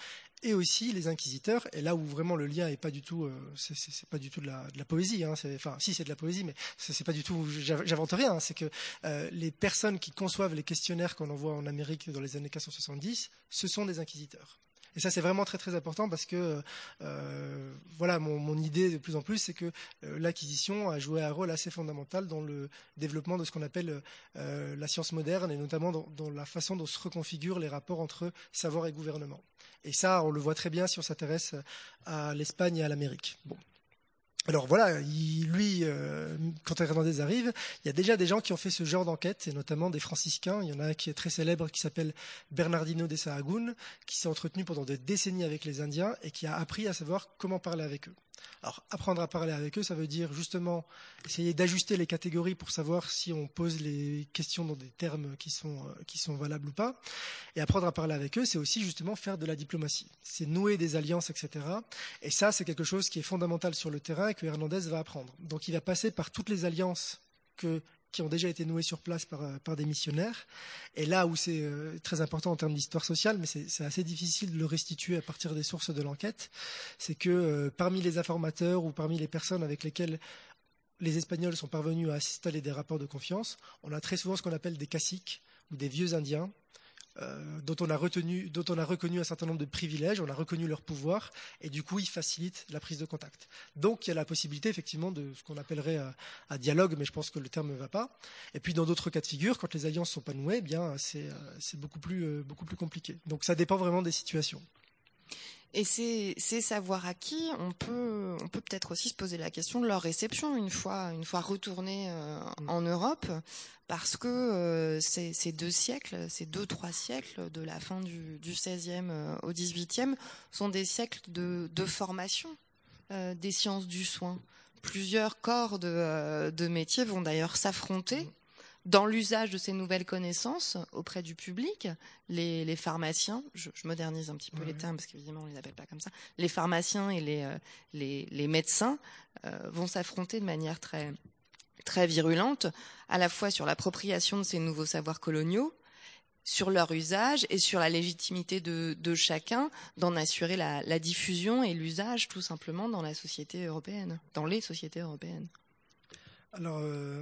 S4: et aussi les inquisiteurs. Et là où vraiment le lien est pas du tout, euh, c'est pas du tout de la, de la poésie. Hein, enfin, si c'est de la poésie, mais c'est pas du tout. J'invente rien. Hein, c'est que euh, les personnes qui conçoivent les questionnaires qu'on envoie en Amérique dans les années 470, ce sont des inquisiteurs. Et ça, c'est vraiment très très important parce que euh, voilà, mon, idée de plus en plus, c'est que euh, l'acquisition a joué un rôle assez fondamental dans le développement de ce qu'on appelle euh, la science moderne et notamment dans, la façon dont se reconfigurent les rapports entre savoir et gouvernement. Et ça, on le voit très bien si on s'intéresse à l'Espagne et à l'Amérique. Alors voilà, lui, euh, quand Hernandez arrive, il y a déjà des gens qui ont fait ce genre d'enquête, et notamment des franciscains. Il y en a un qui est très célèbre, qui s'appelle Bernardino de Sahagún, qui s'est entretenu pendant des décennies avec les Indiens et qui a appris à savoir comment parler avec eux. Alors, apprendre à parler avec eux, ça veut dire justement essayer d'ajuster les catégories pour savoir si on pose les questions dans des termes qui sont, euh, qui sont valables ou pas. Et apprendre à parler avec eux, c'est aussi justement faire de la diplomatie. C'est nouer des alliances, etc. Et ça, c'est quelque chose qui est fondamental sur le terrain et que Hernandez va apprendre. Donc, il va passer par toutes les alliances que qui ont déjà été noués sur place par, euh, des missionnaires. Et là où c'est euh, très important en termes d'histoire sociale, mais c'est assez difficile de le restituer à partir des sources de l'enquête, c'est que euh, parmi les informateurs ou parmi les personnes avec lesquelles les Espagnols sont parvenus à installer des rapports de confiance, on a très souvent ce qu'on appelle des caciques ou des vieux Indiens euh, dont, on a retenu, dont on a reconnu un certain nombre de privilèges, on a reconnu leur pouvoir, et du coup, ils facilitent la prise de contact. Donc, il y a la possibilité, effectivement, de ce qu'on appellerait euh, un, dialogue, mais je pense que le terme ne va pas. Et puis, dans d'autres cas de figure, quand les alliances sont pas nouées, eh bien, c'est euh, beaucoup plus, beaucoup plus compliqué. Donc, ça dépend vraiment des situations.
S3: Et ces, savoirs acquis, on peut, on peut peut-être aussi se poser la question de leur réception une fois, une fois retournés mm. en Europe parce que euh, ces, deux siècles, ces deux trois siècles de la fin du, XVIe euh, au XVIIIe sont des siècles de, formation euh, des sciences du soin. Plusieurs corps de, de métiers vont d'ailleurs s'affronter dans l'usage de ces nouvelles connaissances auprès du public, les, pharmaciens, je, modernise un petit peu les termes parce qu'évidemment on les appelle pas comme ça, les pharmaciens et les, les, médecins vont s'affronter de manière très, très virulente, à la fois sur l'appropriation de ces nouveaux savoirs coloniaux, sur leur usage et sur la légitimité de, chacun d'en assurer la, diffusion et l'usage tout simplement dans la société européenne, dans les sociétés européennes.
S4: Alors, euh,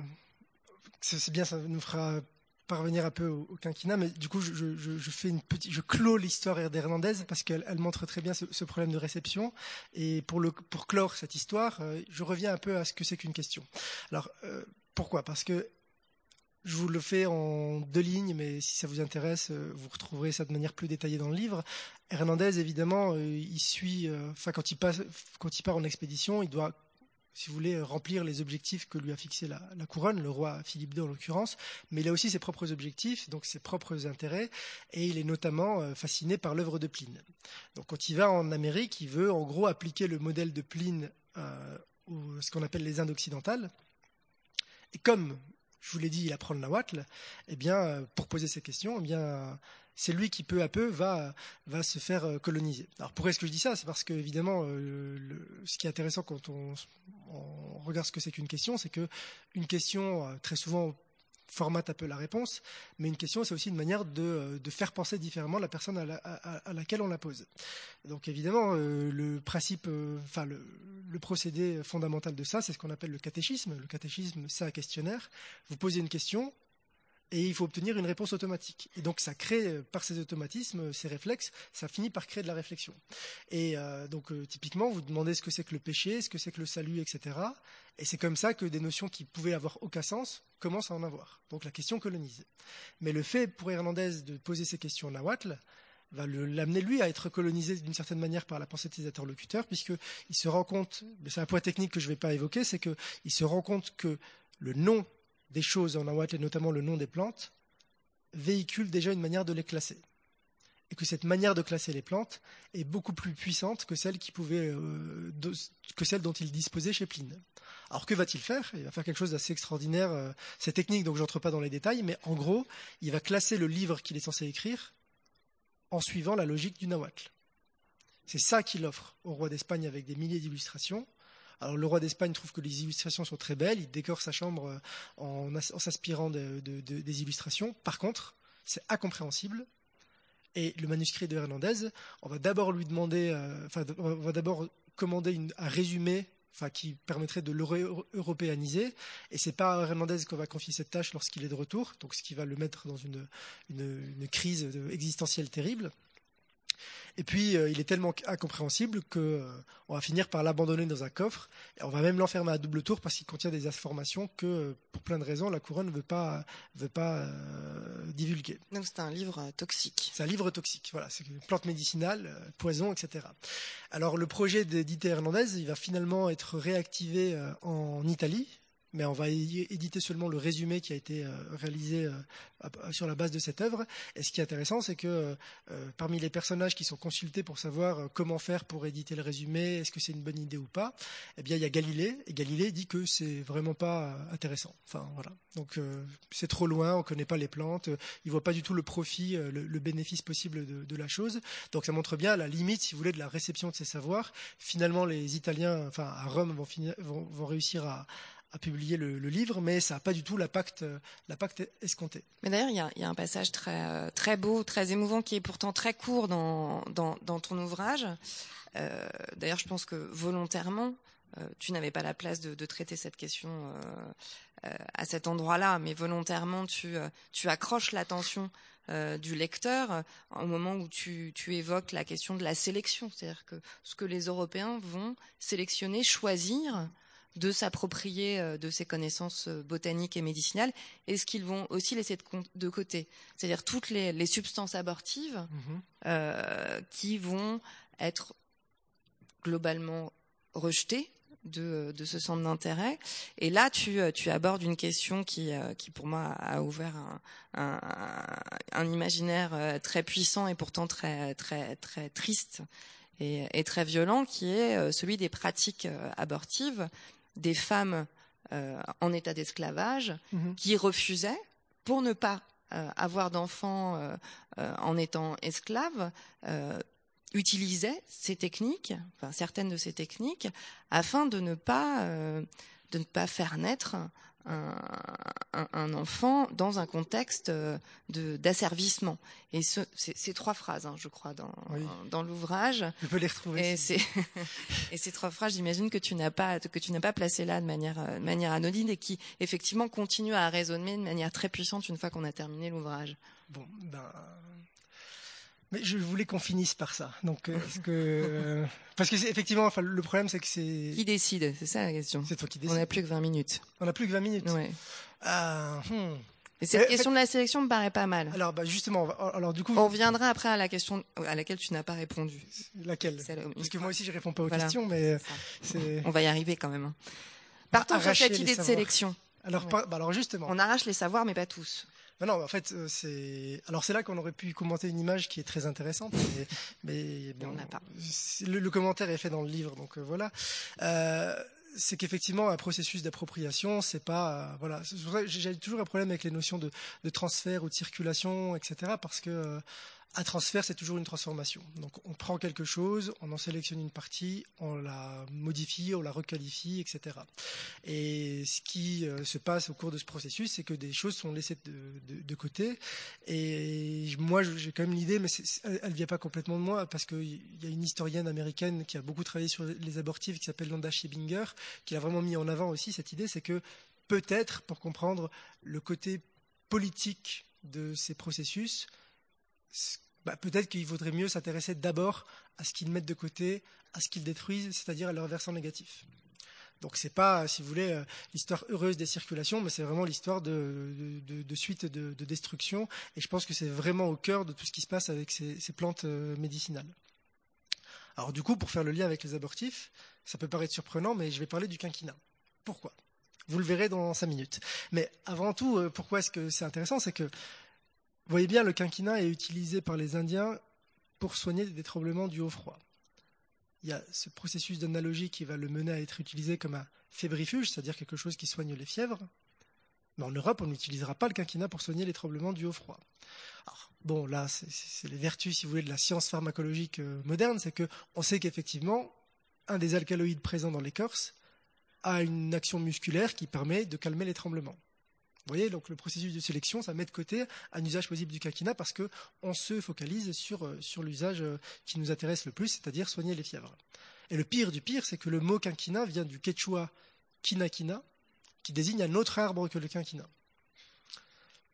S4: c'est bien, ça nous fera parvenir un peu au, quinquennat, mais du coup, je, fais une petite, je clôt l'histoire d'Hernandez parce qu'elle montre très bien ce, problème de réception. Et pour, clore cette histoire, euh, je reviens un peu à ce que c'est qu'une question. Alors, euh, pourquoi? Parce que je vous le fais en deux lignes, mais si ça vous intéresse, euh, vous retrouverez ça de manière plus détaillée dans le livre. Hernandez, évidemment, il suit, enfin, quand il part en expédition, il doit si vous voulez, remplir les objectifs que lui a fixés la, couronne, le roi Philippe II en l'occurrence, mais il a aussi ses propres objectifs, donc ses propres intérêts, et il est notamment euh, fasciné par l'œuvre de Pline. Donc quand il va en Amérique, il veut en gros appliquer le modèle de Pline euh, ou ce qu'on appelle les Indes occidentales. Et comme je vous l'ai dit, il apprend le nahuatl, eh bien, euh, pour poser ces questions, eh bien, c'est lui qui peu à peu va, va se faire euh, coloniser. Alors pourquoi est-ce que je dis ça? C'est parce que évidemment, euh, ce qui est intéressant quand on, regarde ce que c'est qu'une question, c'est que une question euh, très souvent formate un peu la réponse, mais une question, c'est aussi une manière de, faire penser différemment la personne à, laquelle on la pose. Donc évidemment, le principe, le, procédé fondamental de ça, c'est ce qu'on appelle le catéchisme. Le catéchisme, c'est un questionnaire. Vous posez une question, et il faut obtenir une réponse automatique. Et donc ça crée, euh, par ces automatismes, euh, ces réflexes, ça finit par créer de la réflexion. Et euh, donc typiquement, vous demandez ce que c'est que le péché, ce que c'est que le salut, etc. Et c'est comme ça que des notions qui pouvaient avoir aucun sens commencent à en avoir. Donc la question colonise. Mais le fait pour Hernandez de poser ces questions nahuatl va l'amener lui à être colonisé d'une certaine manière par la pensée de ses interlocuteurs, puisqu'il se rend compte, c'est un point technique que je ne vais pas évoquer, c'est qu'il se rend compte que le nom des choses en nahuatl et notamment le nom des plantes véhicule déjà une manière de les classer. Et que cette manière de classer les plantes est beaucoup plus puissante que celle, qui pouvait, euh, que celle dont il disposait chez Pline. Alors que va-t-il faire? Il va faire quelque chose d'assez extraordinaire. Euh, c'est technique, donc je n'entre pas dans les détails, mais en gros, il va classer le livre qu'il est censé écrire en suivant la logique du nahuatl. C'est ça qu'il offre au roi d'Espagne avec des milliers d'illustrations. Le roi d'Espagne trouve que les illustrations sont très belles, il décore sa chambre euh, en, s'inspirant des illustrations. Par contre, c'est incompréhensible. Et le manuscrit de Hernandez, on va d'abord lui demander, euh, on va d'abord commander un résumé qui permettrait de l'européaniser. Et c'est pas à Hernandez qu'on va confier cette tâche lorsqu'il est de retour, donc ce qui va le mettre dans une, une crise existentielle terrible. Et puis, euh, il est tellement incompréhensible qu'on euh, va finir par l'abandonner dans un coffre. Et on va même l'enfermer à double tour parce qu'il contient des informations que, euh, pour plein de raisons, la couronne ne veut pas, veut pas divulguer.
S3: Donc c'est un livre toxique.
S4: C'est un livre toxique, voilà. C'est une plante médicinale, poison, etc. Alors le projet d'Edité Hernandez, il va finalement être réactivé en Italie mais on va éditer seulement le résumé qui a été euh, réalisé euh, sur la base de cette œuvre. Et ce qui est intéressant, c'est que euh, parmi les personnages qui sont consultés pour savoir comment faire pour éditer le résumé, est-ce que c'est une bonne idée ou pas, eh bien il y a Galilée, et Galilée dit que c'est vraiment pas intéressant. Enfin voilà. Donc c'est trop loin, on connaît pas les plantes, il voit pas du tout le profit, le, bénéfice possible de, la chose. Donc ça montre bien la limite, si vous voulez, de la réception de ces savoirs. Finalement, les Italiens, enfin à Rome, vont, vont, vont réussir à a publié le, livre, mais ça n'a pas du tout l'impact, escompté.
S3: Mais d'ailleurs, il y a, un passage très, très beau, très émouvant, qui est pourtant très court dans, ton ouvrage. Euh, d'ailleurs, je pense que volontairement, euh, tu n'avais pas la place de, traiter cette question euh, à cet endroit-là, mais volontairement, tu, accroches l'attention du lecteur au moment où tu, évoques la question de la sélection, c'est-à-dire que ce que les Européens vont sélectionner, choisir de s'approprier euh, de ces connaissances euh, botaniques et médicinales et ce qu'ils vont aussi laisser de, côté. C'est-à-dire toutes les, substances abortives mhm. euh, qui vont être globalement rejetées de, ce centre d'intérêt. Et là, tu, abordes une question qui, pour moi, a ouvert un, imaginaire très puissant et pourtant très, très, très triste et, et très violent, qui est celui des pratiques abortives des femmes euh, en état d'esclavage mhm. qui refusaient, pour ne pas euh, avoir d'enfants euh, en étant esclaves, utilisaient ces techniques, enfin certaines de ces techniques, afin de ne pas de ne pas faire naître un, enfant dans un contexte euh, d'asservissement. Et ce, c'est trois phrases, hein, je crois, dans, dans l'ouvrage.
S4: Je peux les retrouver.
S3: Et, et ces trois phrases, j'imagine que tu n'as pas que tu n'as pas placé là de manière euh, de manière anodine et qui effectivement continuent à résonner de manière très puissante une fois qu'on a terminé l'ouvrage.
S4: Bon, ben, mais je voulais qu'on finisse par ça. Donc, euh, que, euh, parce que effectivement, enfin, le problème, c'est que c'est.
S3: Qui décide? C'est ça la question.
S4: C'est toi qui décides.
S3: On n'a plus que 20 minutes.
S4: On n'a plus que 20 minutes.
S3: Ouais.
S4: Ah,
S3: hmm. Et cette question de la sélection me paraît pas mal.
S4: Alors, bah, justement, alors du coup.
S3: On reviendra après à la question à laquelle tu n'as pas répondu.
S4: Laquelle? Parce que moi aussi, je réponds pas aux questions, mais
S3: On va y arriver quand même. Hein. Partons sur cette idée de sélection.
S4: Alors, bah, alors justement.
S3: On arrache les savoirs, mais pas tous.
S4: Non, en fait, euh, c'est. Alors, c'est là qu'on aurait pu commenter une image qui est très intéressante, mais,
S3: on n'a pas.
S4: Le, commentaire est fait dans le livre, donc euh, voilà. Euh, c'est qu'effectivement un processus d'appropriation, c'est pas voilà. J'ai toujours un problème avec les notions de, de, transfert ou de circulation, etc. Parce que un transfert, c'est toujours une transformation. Donc, on prend quelque chose, on en sélectionne une partie, on la modifie, on la requalifie, etc. Et ce qui euh, se passe au cours de ce processus, c'est que des choses sont laissées de, côté. Et moi, j'ai quand même l'idée, mais elle ne vient pas complètement de moi, parce qu'il y a une historienne américaine qui a beaucoup travaillé sur les abortifs, qui s'appelle Landa Schebinger, qui a vraiment mis en avant aussi cette idée, c'est que peut-être, pour comprendre le côté politique de ces processus, bah, peut-être qu'il vaudrait mieux s'intéresser d'abord à ce qu'ils mettent de côté, à ce qu'ils détruisent, c'est-à-dire à leur versant négatif. Donc c'est pas, si vous voulez, euh, l'histoire heureuse des circulations, mais c'est vraiment l'histoire de, suite de, de, destruction. Et je pense que c'est vraiment au cœur de tout ce qui se passe avec ces, plantes euh, médicinales. Alors du coup, pour faire le lien avec les abortifs, ça peut paraître surprenant, mais je vais parler du quinquina. Pourquoi? Vous le verrez dans cinq minutes. Mais avant tout, euh, pourquoi est-ce que c'est intéressant? C'est que vous voyez bien, le quinquina est utilisé par les Indiens pour soigner des tremblements dus au froid. Il y a ce processus d'analogie qui va le mener à être utilisé comme un fébrifuge, c'est-à-dire quelque chose qui soigne les fièvres. Mais en Europe, on n'utilisera pas le quinquina pour soigner les tremblements dus au froid. Bon, là, c'est les vertus, si vous voulez, de la science pharmacologique euh, moderne, c'est qu'on sait qu'effectivement, un des alcaloïdes présents dans l'écorce a une action musculaire qui permet de calmer les tremblements. Vous voyez, donc le processus de sélection, ça met de côté un usage possible du quinquina parce qu'on se focalise sur, euh, l'usage euh, qui nous intéresse le plus, c'est-à-dire soigner les fièvres. Et le pire du pire, c'est que le mot quinquina vient du quechua quinaquina, qui désigne un autre arbre que le quinquina.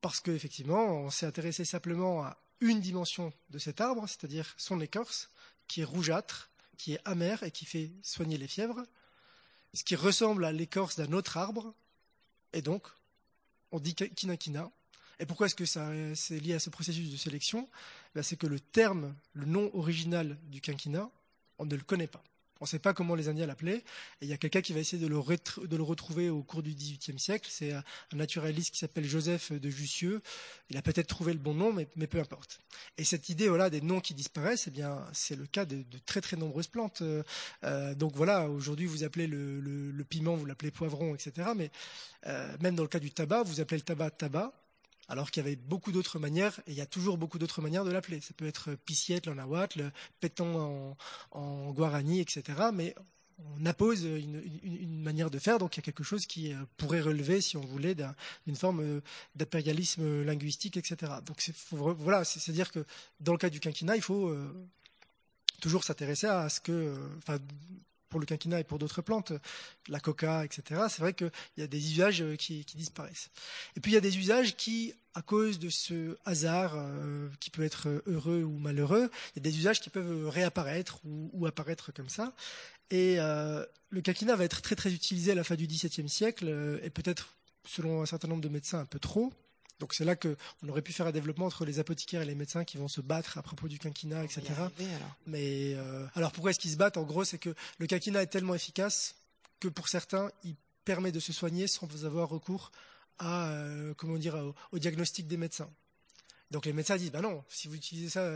S4: Parce qu'effectivement, on s'est intéressé simplement à une dimension de cet arbre, c'est-à-dire son écorce, qui est rougeâtre, qui est amer et qui fait soigner les fièvres, ce qui ressemble à l'écorce d'un autre arbre, et donc on dit quinquina. Et pourquoi est-ce que c'est lié à ce processus de sélection? Ben, C'est que le terme, le nom original du quinquina, on ne le connaît pas. On ne sait pas comment les Indiens l'appelaient. Il y a quelqu'un qui va essayer de le, retrouver au cours du XVIIIe siècle. C'est un naturaliste qui s'appelle Joseph de Jussieu. Il a peut-être trouvé le bon nom, mais, peu importe. Et cette idée voilà, des noms qui disparaissent, eh bien, c'est le cas de, très très nombreuses plantes. Euh, donc voilà, aujourd'hui vous appelez le, piment, vous l'appelez poivron, etc. Mais euh, même dans le cas du tabac, vous appelez le tabac tabac alors qu'il y avait beaucoup d'autres manières, et il y a toujours beaucoup d'autres manières de l'appeler. Ça peut être Pissiette en nahuatl, Péton en, guarani, etc. Mais on appose une, manière de faire, donc il y a quelque chose qui euh, pourrait relever, si on voulait, d'une forme euh, d'impérialisme linguistique, etc. Donc voilà, c'est-à-dire que dans le cas du quinquennat, il faut euh, toujours s'intéresser à ce que, pour le quinquina et pour d'autres plantes, la coca, etc., c'est vrai qu'il y a des usages euh, qui, disparaissent. Et puis il y a des usages qui, à cause de ce hasard euh, qui peut être heureux ou malheureux, il y a des usages qui peuvent réapparaître ou, apparaître comme ça. Et euh, le quinquina va être très très utilisé à la fin du XVIIe siècle et peut-être, selon un certain nombre de médecins, un peu trop. Donc c'est là qu'on aurait pu faire un développement entre les apothicaires et les médecins qui vont se battre à propos du quinquina, etc. Mais euh, alors pourquoi est-ce qu'ils se battent? En gros, c'est que le quinquina est tellement efficace que pour certains, il permet de se soigner sans avoir recours à euh, comment dire au, diagnostic des médecins. Donc les médecins disent bah non, si vous utilisez ça,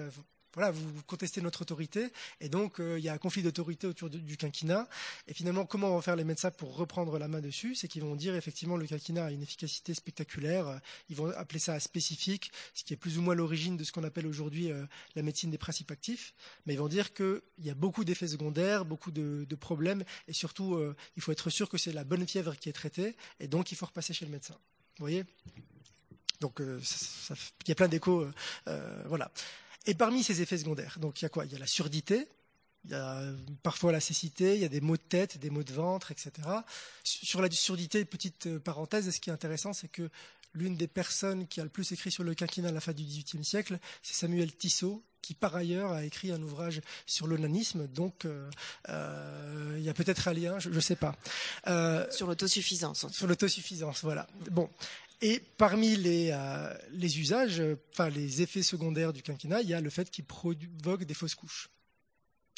S4: voilà, vous contestez notre autorité, et donc euh, il y a un conflit d'autorité autour du quinquina. Et finalement, comment vont faire les médecins pour reprendre la main dessus? C'est qu'ils vont dire effectivement le quinquina a une efficacité spectaculaire. Ils vont appeler ça spécifique, ce qui est plus ou moins l'origine de ce qu'on appelle aujourd'hui euh, la médecine des principes actifs. Mais ils vont dire qu'il y a beaucoup d'effets secondaires, beaucoup de, problèmes, et surtout, euh, il faut être sûr que c'est la bonne fièvre qui est traitée, et donc il faut repasser chez le médecin. Vous voyez? Donc il y a plein d'échos, voilà. Et parmi ces effets secondaires, donc il y a quoi? Il y a la surdité, il y a parfois la cécité, il y a des maux de tête, des maux de ventre, etc. Sur la surdité, petite euh, parenthèse, ce qui est intéressant, c'est que l'une des personnes qui a le plus écrit sur le quinquennat à la fin du XVIIIe siècle, c'est Samuel Tissot, qui par ailleurs a écrit un ouvrage sur l'onanisme. Donc euh, euh, il y a peut-être un lien, je ne sais pas.
S3: sur l'autosuffisance.
S4: Sur l'autosuffisance, voilà. Bon, et parmi les, euh, les usages, enfin les effets secondaires du quinquennat, il y a le fait qu'il provoque des fausses couches.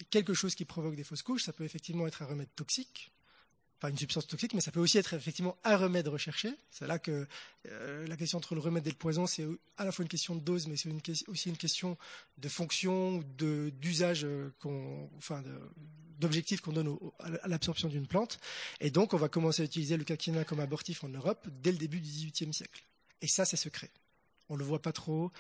S4: quelque chose qui provoque des fausses couches, ça peut effectivement être un remède toxique, pas une substance toxique, mais ça peut aussi être effectivement un remède recherché. C'est là que euh, la question entre le remède et le poison, c'est à la fois une question de dose, mais c'est aussi une question de fonction, d'usage, euh, enfin d'objectif qu'on donne à l'absorption d'une plante. Et donc, on va commencer à utiliser le quinquina comme abortif en Europe dès le début du XVIIIe siècle. Et ça, c'est secret on le voit pas trop.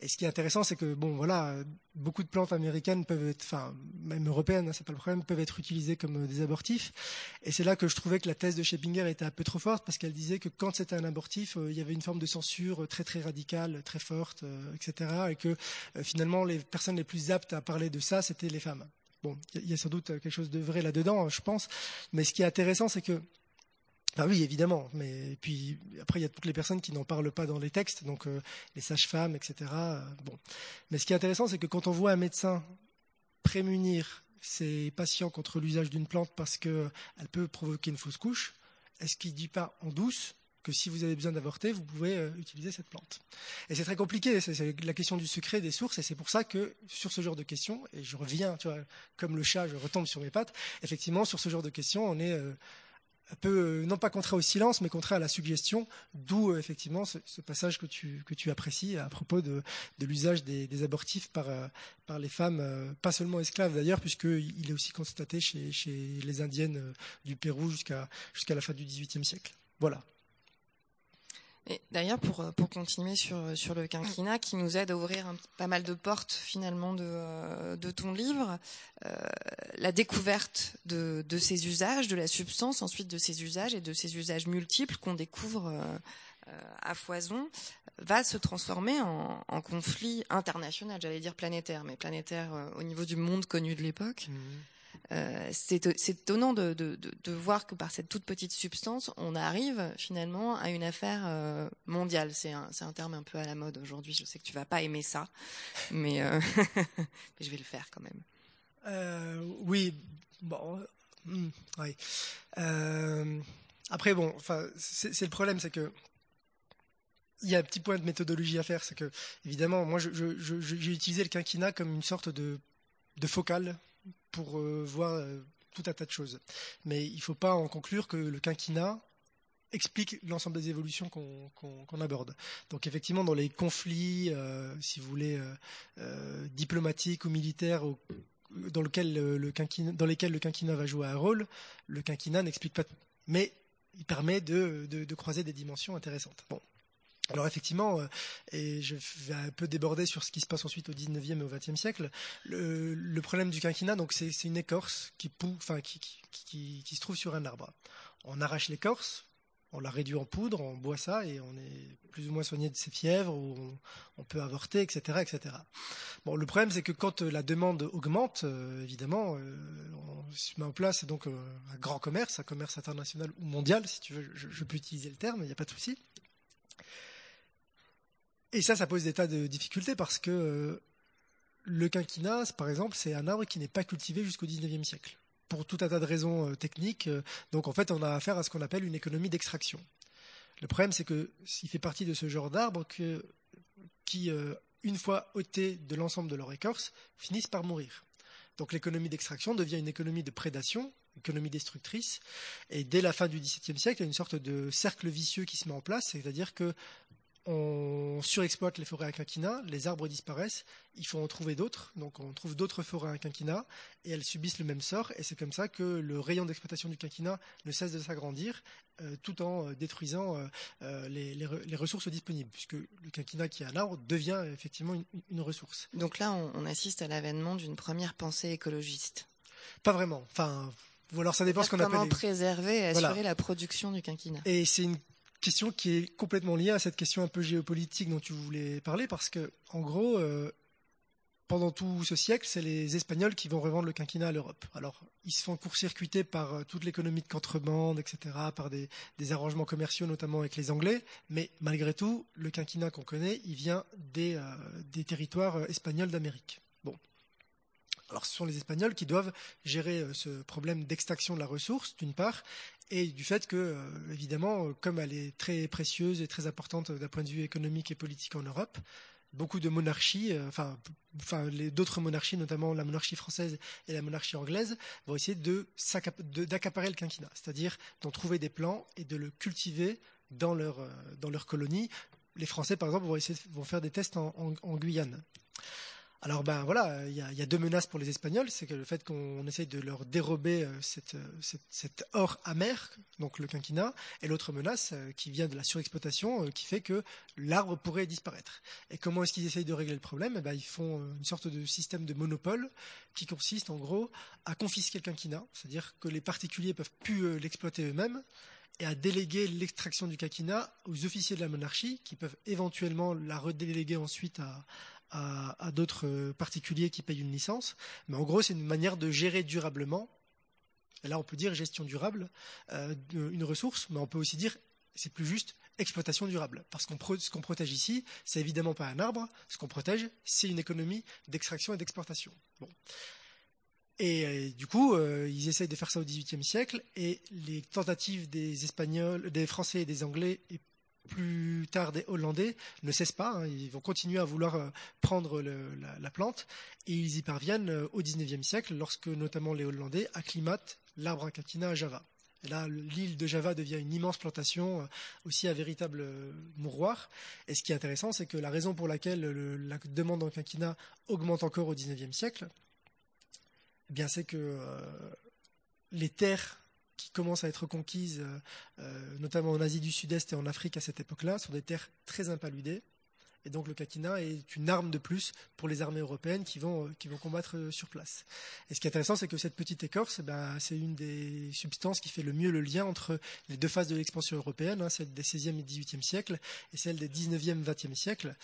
S4: Et ce qui est intéressant, c'est que bon, voilà, beaucoup de plantes américaines peuvent être, enfin, même européennes, hein, c'est pas le problème, peuvent être utilisées comme euh, des abortifs. Et c'est là que je trouvais que la thèse de Schepinger était un peu trop forte parce qu'elle disait que quand c'était un abortif, euh, il y avait une forme de censure très très radicale, très forte, euh, etc. Et que finalement, les personnes les plus aptes à parler de ça, c'était les femmes. Bon, il y a sans doute quelque chose de vrai là-dedans, je pense. Mais ce qui est intéressant, c'est que ah oui, évidemment. Mais puis après, il y a toutes les personnes qui n'en parlent pas dans les textes, donc euh, les sages-femmes, etc. Euh, bon. Mais ce qui est intéressant, c'est que quand on voit un médecin prémunir ses patients contre l'usage d'une plante parce qu'elle peut provoquer une fausse couche, est-ce qu'il ne dit pas en douce que si vous avez besoin d'avorter, vous pouvez euh, utiliser cette plante? Et c'est très compliqué, c'est la question du secret des sources, et c'est pour ça que sur ce genre de questions, et je reviens, tu vois, comme le chat, je retombe sur mes pattes, effectivement, sur ce genre de questions, on est peu, euh, non pas contraire au silence, mais contraire à la suggestion, d'où euh, effectivement ce, passage que tu, apprécies à propos de, l'usage des, abortifs par, euh, les femmes, pas seulement esclaves d'ailleurs, puisqu'il est aussi constaté chez, chez les indiennes du Pérou jusqu'à jusqu'à la fin du XVIIIe siècle. Voilà.
S3: D'ailleurs, pour, pour continuer sur, sur le quinquennat, qui nous aide à ouvrir pas mal de portes finalement de, euh, de ton livre, euh, la découverte de, de ces usages, de la substance, ensuite de ces usages et de ces usages multiples qu'on découvre euh, à foison, va se transformer en, en conflit international, j'allais dire planétaire, mais planétaire au niveau du monde connu de l'époque. Mmh. Euh, c'est étonnant de, voir que par cette toute petite substance, on arrive finalement à une affaire euh, mondiale. C'est un, terme un peu à la mode aujourd'hui. Je sais que tu vas pas aimer ça, mais, euh, je vais le faire quand même.
S4: oui, bon, hmm, après, bon, enfin, c'est le problème, c'est que il y a un petit point de méthodologie à faire, c'est que évidemment, moi, j'ai utilisé le quinquennat comme une sorte de, de focale pour euh, voir euh, tout un tas de choses. Mais il ne faut pas en conclure que le quinquennat explique l'ensemble des évolutions qu'on aborde. Donc effectivement, dans les conflits, euh, si vous voulez, diplomatiques ou militaires, dans, lequel le, quinquennat, dans lesquels le quinquennat va jouer un rôle, le quinquennat n'explique pas tout. Mais il permet de, de, croiser des dimensions intéressantes. Bon, alors effectivement, euh, et je vais un peu déborder sur ce qui se passe ensuite au 19e et au 20e siècle, le, problème du quinquennat, donc c'est une écorce qui, se trouve sur un arbre. On arrache l'écorce, on la réduit en poudre, on boit ça et on est plus ou moins soigné de ses fièvres ou on, peut avorter, etc., etc. Bon, le problème c'est que quand euh, la demande augmente, euh, évidemment, on se met en place donc un grand commerce, un commerce international ou mondial, si tu veux, je peux utiliser le terme, il n'y a pas de souci. Et ça, ça pose des tas de difficultés parce que euh, le quinquina, par exemple, c'est un arbre qui n'est pas cultivé jusqu'au XIXe siècle, pour tout un tas de raisons euh, techniques. Euh, donc en fait, on a affaire à ce qu'on appelle une économie d'extraction. Le problème, c'est que s'il fait partie de ce genre d'arbres qui, une fois ôtés de l'ensemble de leur écorce, finissent par mourir. Donc l'économie d'extraction devient une économie de prédation, économie destructrice. Et dès la fin du XVIIe siècle, il y a une sorte de cercle vicieux qui se met en place, c'est-à-dire que on surexploite les forêts à quinquina, les arbres disparaissent, il faut en trouver d'autres, donc on trouve d'autres forêts à quinquina, et elles subissent le même sort, et c'est comme ça que le rayon d'exploitation du quinquina ne cesse de s'agrandir, euh, tout en euh, détruisant euh, les, ressources disponibles, puisque le quinquina qui est un arbre devient effectivement une, ressource.
S3: Donc là, on, assiste à l'avènement d'une première pensée écologiste.
S4: Pas vraiment, enfin... Ou alors ça dépend ce qu'on appelle.
S3: Comment préserver et assurer la production du quinquina.
S4: Et c'est une question qui est complètement liée à cette question un peu géopolitique dont tu voulais parler, parce que, en gros, euh, pendant tout ce siècle, c'est les Espagnols qui vont revendre le quinquina à l'Europe. Alors, ils se font court-circuiter par euh, toute l'économie de contrebande, etc., par des, arrangements commerciaux, notamment avec les Anglais, mais malgré tout, le quinquina qu'on connaît, il vient des, euh, des territoires espagnols d'Amérique. Bon. Alors, ce sont les Espagnols qui doivent gérer ce problème d'extraction de la ressource, d'une part, et du fait que, euh, évidemment, euh, comme elle est très précieuse et très importante d'un point de vue économique et politique en Europe, beaucoup de monarchies, euh, enfin, d'autres monarchies, notamment la monarchie française et la monarchie anglaise, vont essayer d'accaparer le quinquennat, c'est-à-dire d'en trouver des plans et de le cultiver dans leur, dans colonie. Les Français, par exemple, vont, faire des tests en Guyane. Alors ben voilà, il y a, deux menaces pour les Espagnols, c'est que le fait qu'on essaye de leur dérober euh, cette, cette, or amer, donc le quinquina, et l'autre menace euh, qui vient de la surexploitation, euh, qui fait que l'arbre pourrait disparaître. Et comment est-ce qu'ils essayent de régler le problème? Eh ben, Ils font une sorte de système de monopole qui consiste en gros à confisquer le quinquina, c'est-à-dire que les particuliers peuvent plus l'exploiter eux-mêmes, et à déléguer l'extraction du quinquina aux officiers de la monarchie, qui peuvent éventuellement la redéléguer ensuite à, à, d'autres particuliers qui payent une licence. Mais en gros, c'est une manière de gérer durablement. Là, on peut dire gestion durable, euh, une ressource, mais on peut aussi dire, c'est plus juste, exploitation durable. Parce que ce qu'on protège ici, c'est évidemment pas un arbre. Ce qu'on protège, c'est une économie d'extraction et d'exportation. Bon. Et euh, du coup, euh, ils essayent de faire ça au XVIIIe siècle, et les tentatives des Espagnols, des Français et des Anglais, et plus tard des Hollandais ne cessent pas. Hein. ils vont continuer à vouloir euh, prendre la, plante et ils y parviennent euh, au XIXe siècle lorsque notamment les Hollandais acclimatent l'arbre quinquina à Java. Là, l'île de Java devient une immense plantation, euh, aussi un véritable mouroir. Et ce qui est intéressant, c'est que la raison pour laquelle la demande en quinquina augmente encore au XIXe siècle, eh bien, c'est que les terres qui commencent à être conquises, euh, euh, notamment en Asie du Sud-Est et en Afrique à cette époque-là, sont des terres très impaludées Et donc le kakina est une arme de plus pour les armées européennes qui vont, qui vont combattre sur place. Et ce qui est intéressant, c'est que cette petite écorce, eh ben, c'est une des substances qui fait le mieux le lien entre les deux phases de l'expansion européenne, hein, celle des 16e et 18e siècles et celle des 19e, 20e siècles.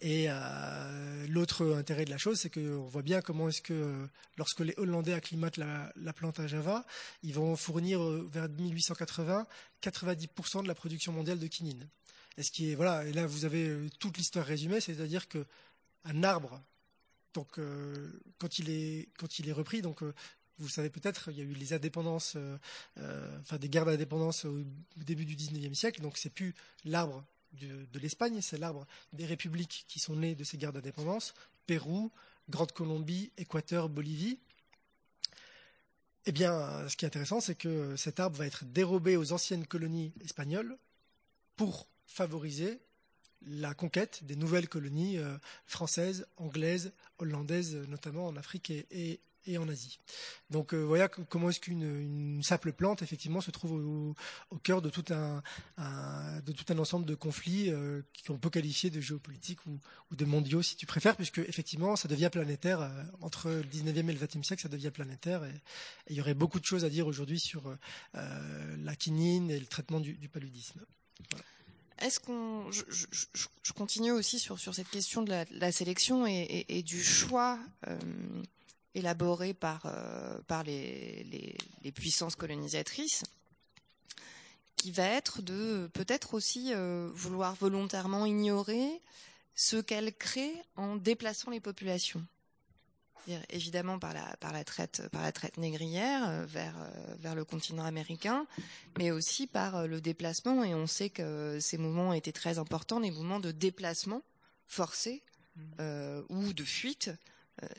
S4: Et euh, l'autre intérêt de la chose, c'est qu'on voit bien comment est-ce que lorsque les Hollandais acclimatent la, la plante à Java, ils vont fournir vers 1880 90% de la production mondiale de quinine. Et là vous avez euh, toute l'histoire résumée, c'est-à-dire que un arbre, euh, quand il est quand il est repris, euh, vous savez peut-être, il y a eu les indépendances, enfin des guerres d'indépendance au début du 19e siècle, donc c'est plus l'arbre de, l'Espagne, c'est l'arbre des républiques qui sont nées de ces guerres d'indépendance, Pérou, Grande Colombie, Équateur, Bolivie. Eh bien, ce qui est intéressant, c'est que cet arbre va être dérobé aux anciennes colonies espagnoles pour favoriser la conquête des nouvelles colonies euh, françaises, anglaises, hollandaises, notamment en Afrique et, en Asie. Donc euh, voilà comment est-ce qu'une simple plante effectivement se trouve au, cœur de tout un, ensemble de conflits euh, qu'on peut qualifier de géopolitiques ou, de mondiaux si tu préfères, puisque effectivement ça devient planétaire entre le 19e et le 20e siècle, ça devient planétaire il y aurait beaucoup de choses à dire aujourd'hui sur la quinine et le traitement du, paludisme.
S3: Est-ce qu'on, je, continue aussi sur, sur cette question de la, sélection et, du choix euh, élaboré par, euh, par les, les, puissances colonisatrices, qui va être de peut-être aussi euh, vouloir volontairement ignorer ce qu'elles créent en déplaçant les populations évidemment par la, par la, traite, par la traite négrière euh, vers, euh, vers le continent américain, mais aussi par euh, le déplacement. Et on sait que ces mouvements étaient très importants, des mouvements de déplacement forcé mmh. ou de fuite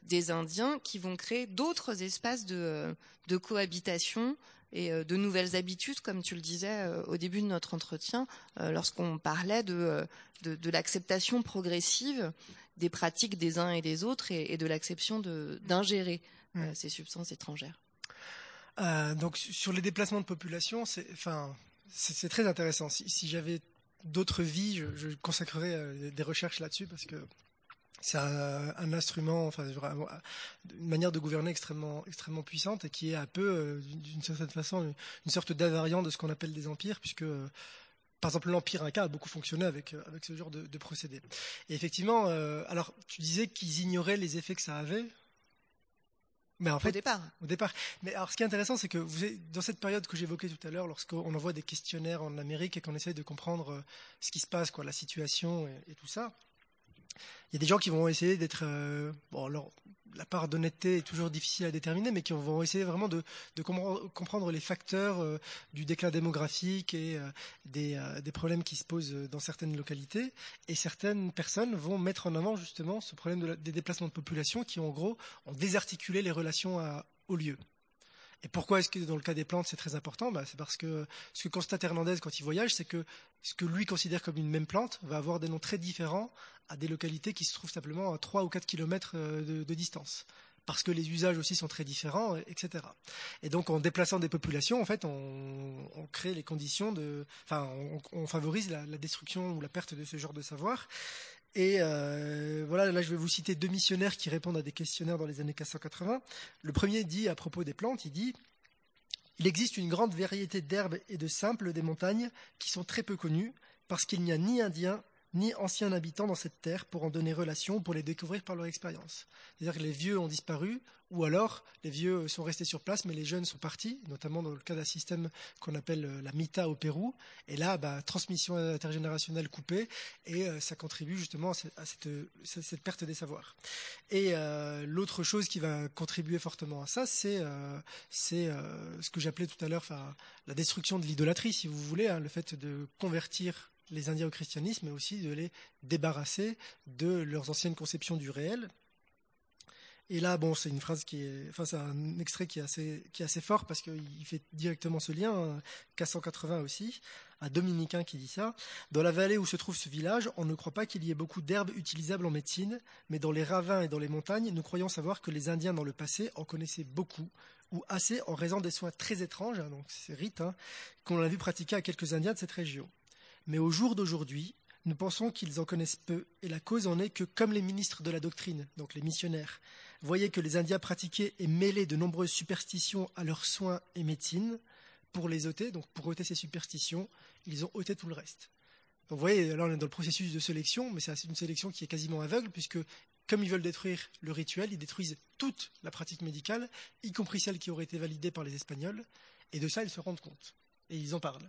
S3: des Indiens qui vont créer d'autres espaces de, de cohabitation et de nouvelles habitudes, comme tu le disais au début de notre entretien, lorsqu'on parlait de, de, de l'acceptation progressive des pratiques des uns et des autres et, de l'acception d'ingérer euh, ces substances étrangères.
S4: Euh, donc sur les déplacements de population, c'est enfin, très intéressant. Si, j'avais d'autres vies, je, consacrerais euh, des recherches là-dessus parce que c'est un, instrument, enfin, une manière de gouverner extrêmement, extrêmement puissante et qui est un peu, d'une certaine façon, une sorte d'invariant de ce qu'on appelle des empires, puisque par exemple, l'Empire Inca a beaucoup fonctionné avec, euh, avec ce genre de, de procédé. Et effectivement, euh, alors tu disais qu'ils ignoraient les effets que ça avait.
S3: Mais en fait, au départ.
S4: Au départ. Mais alors, ce qui est intéressant, c'est que vous dans cette période que j'évoquais tout à l'heure, lorsqu'on envoie des questionnaires en Amérique et qu'on essaye de comprendre euh, ce qui se passe, quoi, la situation et, et tout ça, il y a des gens qui vont essayer d'être, bon, alors la part d'honnêteté est toujours difficile à déterminer, mais qui vont essayer vraiment de, comprendre les facteurs euh, du déclin démographique et euh, euh, des, problèmes qui se posent dans certaines localités. Et certaines personnes vont mettre en avant justement ce problème des déplacements de population qui, en gros, ont désarticulé les relations au lieu. Et pourquoi est-ce que dans le cas des plantes c'est très important? Bah, C'est parce que ce que constate Hernandez quand il voyage, c'est que ce que lui considère comme une même plante va avoir des noms très différents à des localités qui se trouvent simplement à 3 ou 4 kilomètres euh, de, distance parce que les usages aussi sont très différents, etc. Et donc, en déplaçant des populations, en fait, on, crée les conditions de, enfin, on, favorise la, destruction ou la perte de ce genre de savoir. Et euh, voilà, là je vais vous citer deux missionnaires qui répondent à des questionnaires dans les années 480. Le premier dit à propos des plantes, il dit Il existe une grande variété d'herbes et de simples des montagnes qui sont très peu connues parce qu'il n'y a ni Indiens ni anciens habitants dans cette terre pour en donner relation, pour les découvrir par leur expérience. C'est-à-dire que les vieux ont disparu, ou alors les vieux sont restés sur place, mais les jeunes sont partis, notamment dans le cas d'un système qu'on appelle euh, la MITA au Pérou. Et là, bah, transmission intergénérationnelle coupée, et euh, ça contribue justement à cette, perte des savoirs. Et euh, l'autre chose qui va contribuer fortement à ça, c'est ce que j'appelais tout à l'heure la destruction de l'idolâtrie, si vous voulez, hein, le fait de convertir les Indiens au christianisme, mais aussi de les débarrasser de leurs anciennes conceptions du réel. Et là, bon, c'est une phrase qui est, enfin, c'est un extrait qui est assez, qui est assez fort parce qu'il fait directement ce lien, 480 hein, aussi, un dominicain qui dit ça. Dans la vallée où se trouve ce village, on ne croit pas qu'il y ait beaucoup d'herbes utilisables en médecine, mais dans les ravins et dans les montagnes, nous croyons savoir que les Indiens dans le passé en connaissaient beaucoup, ou assez en raison des soins très étranges, hein, donc c'est rite, hein, qu'on a vu pratiquer à quelques Indiens de cette région. Mais au jour d'aujourd'hui, nous pensons qu'ils en connaissent peu, et la cause en est que, comme les ministres de la doctrine, donc les missionnaires, voyaient que les Indiens pratiquaient et mêlaient de nombreuses superstitions à leurs soins et médecines, pour les ôter, donc pour ôter ces superstitions, ils ont ôté tout le reste. Donc vous voyez, là on est dans le processus de sélection, mais c'est une sélection qui est quasiment aveugle, puisque comme ils veulent détruire le rituel, ils détruisent toute la pratique médicale, y compris celle qui aurait été validée par les Espagnols, et de ça ils se rendent compte. Et ils en parlent.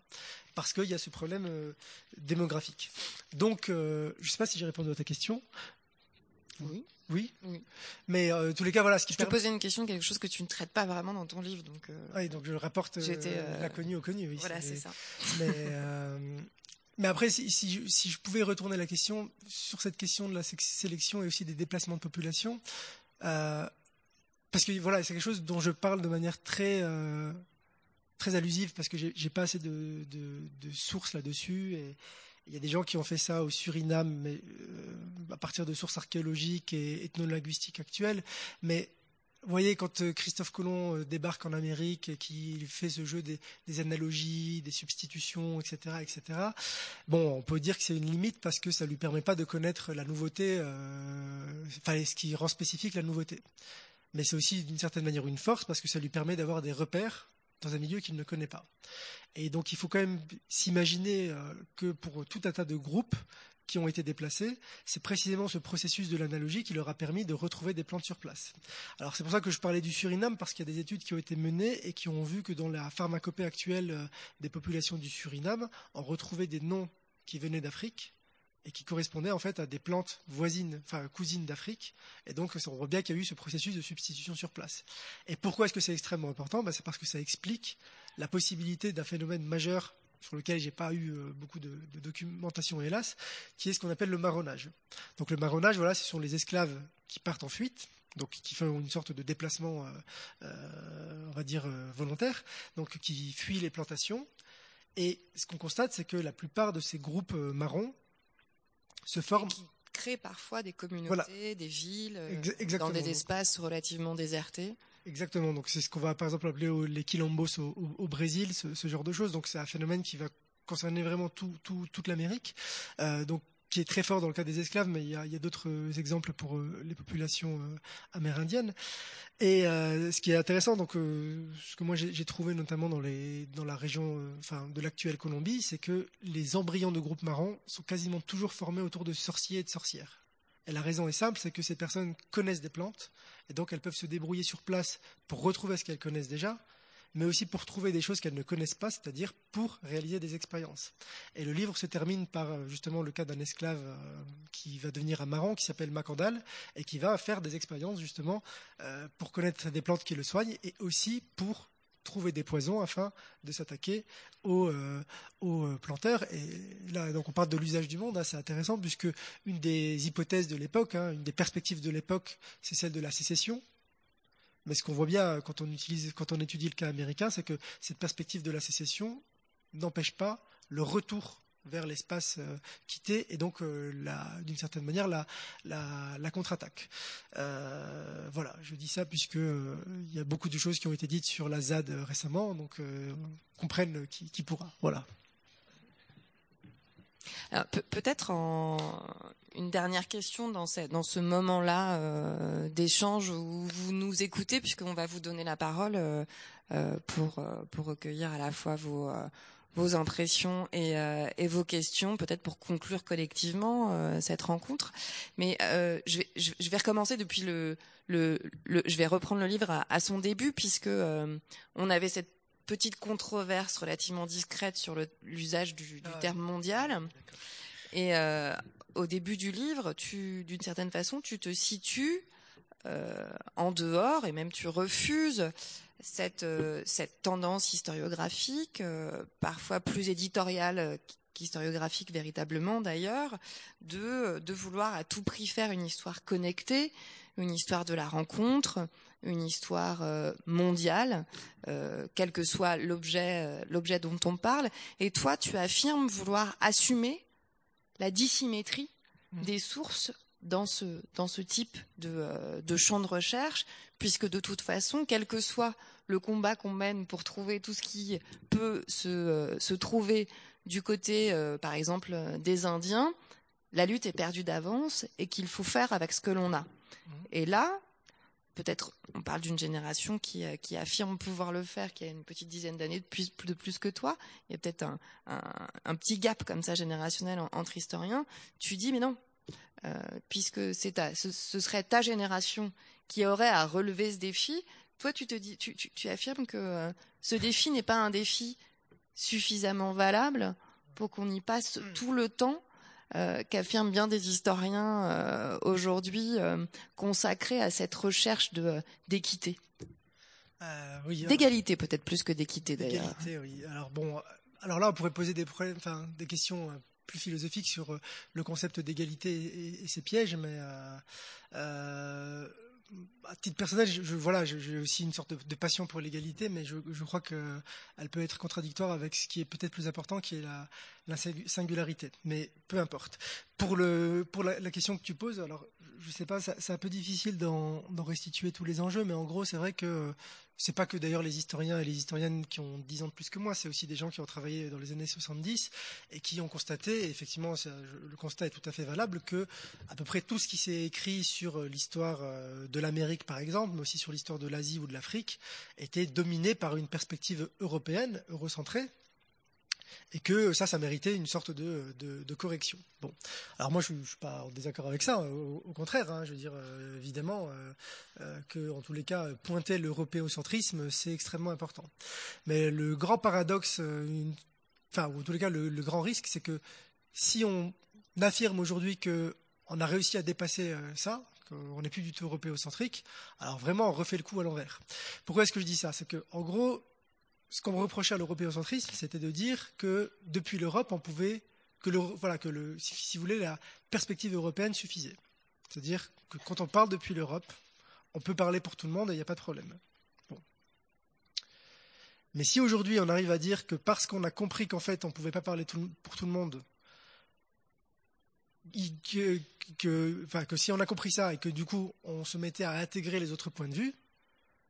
S4: Parce qu'il y a ce problème euh, démographique. Donc, euh, je ne sais pas si j'ai répondu à ta question.
S3: Oui.
S4: Oui.
S3: Oui.
S4: Mais euh, tous les cas, voilà. Ce qui
S3: je te posais une question, quelque chose que tu ne traites pas vraiment dans ton livre, donc.
S4: Oui, donc je rapporte l'inconnu au connu. Oui,
S3: voilà, c'est ça.
S4: Mais, mais après, si, si, si, je pouvais retourner la question sur cette question de la sélection et aussi des déplacements de population, parce que voilà, c'est quelque chose dont je parle de manière très très allusive parce que j'ai pas assez de, sources là-dessus. Il y a des gens qui ont fait ça au Suriname, euh, à partir de sources archéologiques et ethnolinguistiques actuelles. Mais vous voyez, quand euh, Christophe Colomb euh, débarque en Amérique et qu'il fait ce jeu des, analogies, des substitutions, etc., etc., bon, on peut dire que c'est une limite parce que ça lui permet pas de connaître la nouveauté, enfin, ce qui rend spécifique la nouveauté. Mais c'est aussi d'une certaine manière une force parce que ça lui permet d'avoir des repères dans un milieu qu'il ne connaît pas. Et donc il faut quand même s'imaginer euh, que pour tout un tas de groupes qui ont été déplacés, c'est précisément ce processus de l'analogie qui leur a permis de retrouver des plantes sur place. Alors c'est pour ça que je parlais du Suriname, parce qu'il y a des études qui ont été menées et qui ont vu que dans la pharmacopée actuelle euh, des populations du Suriname, on retrouvait des noms qui venaient d'Afrique, et qui correspondait en fait à des plantes voisines, enfin cousines d'Afrique. Et donc on voit bien qu'il y a eu ce processus de substitution sur place. Et pourquoi est-ce que c'est extrêmement important? Ben, C'est parce que ça explique la possibilité d'un phénomène majeur sur lequel j'ai pas eu euh, beaucoup de, documentation hélas, qui est ce qu'on appelle le marronnage. Donc le marronnage, voilà, ce sont les esclaves qui partent en fuite, donc qui font une sorte de déplacement, euh, euh, on va dire volontaire, donc qui fuient les plantations. Et ce qu'on constate, c'est que la plupart de ces groupes marrons se forment.
S3: qui créent parfois des communautés, des villes, euh, dans des espaces relativement désertés.
S4: Exactement. Donc c'est ce qu'on va par exemple appeler les quilombos au, Brésil, ce, genre de choses. Donc c'est un phénomène qui va concerner vraiment tout, toute l'Amérique. Euh, donc qui est très fort dans le cas des esclaves, mais il y a, d'autres euh, exemples pour euh, les populations euh, amérindiennes. Et ce qui est intéressant, donc ce que moi j'ai trouvé notamment dans, la région, de l'actuelle Colombie, c'est que les embryons de groupes marrons sont quasiment toujours formés autour de sorciers et de sorcières. Et la raison est simple, c'est que ces personnes connaissent des plantes, et donc elles peuvent se débrouiller sur place pour retrouver ce qu'elles connaissent déjà, mais aussi pour trouver des choses qu'elles ne connaissent pas, c'est-à-dire pour réaliser des expériences. Et le livre se termine par euh, justement le cas d'un esclave euh, qui va devenir un marron, qui s'appelle Macandal, et qui va faire des expériences justement euh, pour connaître des plantes qui le soignent, et aussi pour trouver des poisons afin de s'attaquer aux, planteurs. Et là, donc on parle de l'usage du monde, hein, c'est intéressant puisque une des hypothèses de l'époque, hein, une des perspectives de l'époque, c'est celle de la sécession. Mais ce qu'on voit bien quand on, utilise, quand on étudie le cas américain, c'est que cette perspective de la sécession n'empêche pas le retour vers l'espace euh, quitté et donc euh, d'une certaine manière la, contre-attaque. Euh, voilà, je dis ça puisque il y a beaucoup de choses qui ont été dites sur la ZAD récemment, donc comprenne qui, qui pourra. Voilà.
S3: Peut-être en une dernière question dans ce, dans ce moment-là euh, d'échange où vous nous écoutez, puisqu'on va vous donner la parole euh, euh, pour, pour recueillir à la fois vos, vos impressions et, et vos questions, peut-être pour conclure collectivement cette rencontre. Mais je, vais, je, vais recommencer depuis le, le, le, je vais reprendre le livre à, à son début, puisque on avait cette petite controverse relativement discrète sur l'usage du, du, ah terme mondial. Et euh, au début du livre, tu, d'une certaine façon, tu te situes euh, en dehors et même tu refuses cette, euh, cette tendance historiographique, parfois plus éditoriale qu'historiographique véritablement d'ailleurs, de, de vouloir à tout prix faire une histoire connectée, une histoire de la rencontre, une histoire euh, mondiale, euh, quel que soit l'objet, euh, l'objet dont on parle. Et toi, tu affirmes vouloir assumer la dissymétrie mmh. des sources dans ce, dans ce type de, de champ de recherche, puisque de toute façon, quel que soit le combat qu'on mène pour trouver tout ce qui peut se, se trouver du côté, par exemple, des Indiens, la lutte est perdue d'avance et qu'il faut faire avec ce que l'on a. Mmh. Et là, peut-être, on parle d'une génération qui, qui, affirme pouvoir le faire, qui a une petite dizaine d'années de plus, de plus que toi. Il y a peut-être un, un, petit gap comme ça générationnel entre historiens. Tu dis, mais non, euh, puisque c'est ce, serait ta génération qui aurait à relever ce défi. Toi, tu te dis, tu, tu, tu affirmes que euh, ce défi n'est pas un défi suffisamment valable pour qu'on y passe hmm. tout le temps euh, qu'affirment bien des historiens euh, aujourd'hui euh, consacrés à cette recherche de d'équité. Oui, d'égalité peut-être plus que d'équité d'ailleurs.
S4: Oui. Alors bon, alors là on pourrait poser des problèmes, enfin des questions plus philosophiques sur le concept d'égalité et, et, ses pièges, mais à titre personnel, voilà, j'ai aussi une sorte de, passion pour l'égalité, mais je, je crois qu'elle peut être contradictoire avec ce qui est peut-être plus important, qui est la, la, singularité. Mais peu importe. Pour, la, question que tu poses, alors je ne sais pas, c'est un peu difficile d'en restituer tous les enjeux, mais en gros, c'est vrai que c'est pas que d'ailleurs les historiens et les historiennes qui ont 10 ans de plus que moi, c'est aussi des gens qui ont travaillé dans les années 70 et qui ont constaté, effectivement le constat est tout à fait valable, que à peu près tout ce qui s'est écrit sur l'histoire euh, de l'Amérique par exemple, mais aussi sur l'histoire de l'Asie ou de l'Afrique, était dominé par une perspective européenne, eurocentrée, et que ça, ça méritait une sorte de, de, correction. Bon, alors moi, je, ne suis pas en désaccord avec ça. Au, contraire, hein, je veux dire, euh, évidemment, euh, euh, que en tous les cas, pointer l'européocentrisme, c'est extrêmement important. Mais le grand paradoxe, enfin, ou en tous les cas, le, grand risque, c'est que si on affirme aujourd'hui que on a réussi à dépasser ça, qu'on n'est plus du tout européocentrique, alors vraiment on refait le coup à l'envers. Pourquoi est-ce que je dis ça? C'est que en gros, ce qu'on reprochait à l'européocentrisme, c'était de dire que depuis l'Europe, on pouvait que le, voilà que le, si vous voulez, la perspective européenne suffisait. C'est-à-dire que quand on parle depuis l'Europe, on peut parler pour tout le monde et il n'y a pas de problème. Bon. Mais si aujourd'hui on arrive à dire que parce qu'on a compris qu'en fait on ne pouvait pas parler pour tout le monde, que, que, enfin, que si on a compris ça et que du coup on se mettait à intégrer les autres points de vue,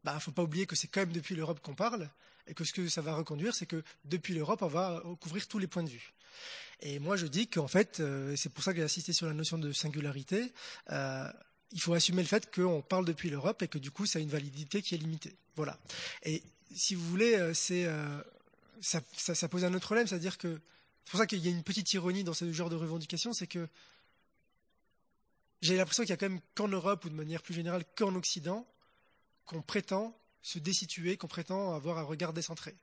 S4: bah, faut pas oublier que c'est quand même depuis l'Europe qu'on parle et que ce que ça va reconduire, c'est que depuis l'Europe, on va couvrir tous les points de vue. Et moi, je dis qu'en fait, euh, c'est pour ça que j'ai insisté sur la notion de singularité, euh, il faut assumer le fait qu'on parle depuis l'Europe et que du coup, ça a une validité qui est limitée. Voilà. Et si vous voulez, euh, c'est ça, ça, ça, pose un autre problème, c'est-à-dire que c'est pour ça qu'il y a une petite ironie dans ce genre de revendication, c'est que j'ai l'impression qu'il y a quand même qu'en Europe ou de manière plus générale qu'en Occident qu'on prétend se déstituer, qu'on prétend avoir un regard décentré.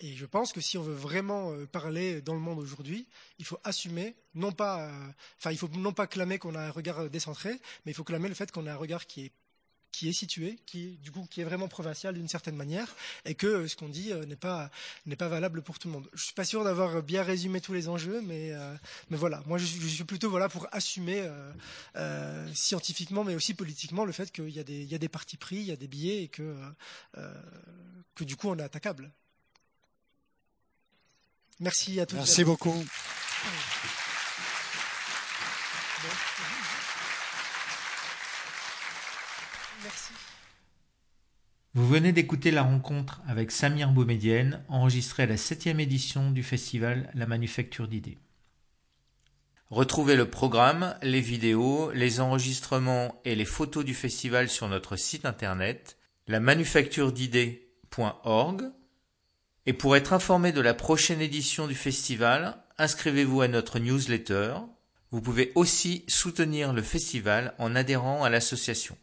S4: Et je pense que si on veut vraiment euh, parler dans le monde aujourd'hui, il faut assumer, non pas, euh, enfin, il faut non pas clamer qu'on a un regard décentré, mais il faut clamer le fait qu'on a un regard qui est qui est situé, qui du coup qui est vraiment provincial d'une certaine manière, et que euh, ce qu'on dit euh, n'est pas n'est pas valable pour tout le monde. Je suis pas sûr d'avoir bien résumé tous les enjeux, mais euh, mais voilà, moi je, je, suis plutôt voilà pour assumer scientifiquement, mais aussi politiquement le fait qu'il y a des il y a des partis pris, il y a des billets et que que du coup on est attaquable. Merci à tous.
S2: Merci beaucoup.
S1: Vous venez d'écouter la rencontre avec Samir Boumedienne, enregistrée à la septième édition du festival La Manufacture d'idées. Retrouvez le programme, les vidéos, les enregistrements et les photos du festival sur notre site internet lamanufacturedidées.org et pour être informé de la prochaine édition du festival, inscrivez-vous à notre newsletter. Vous pouvez aussi soutenir le festival en adhérant à l'association.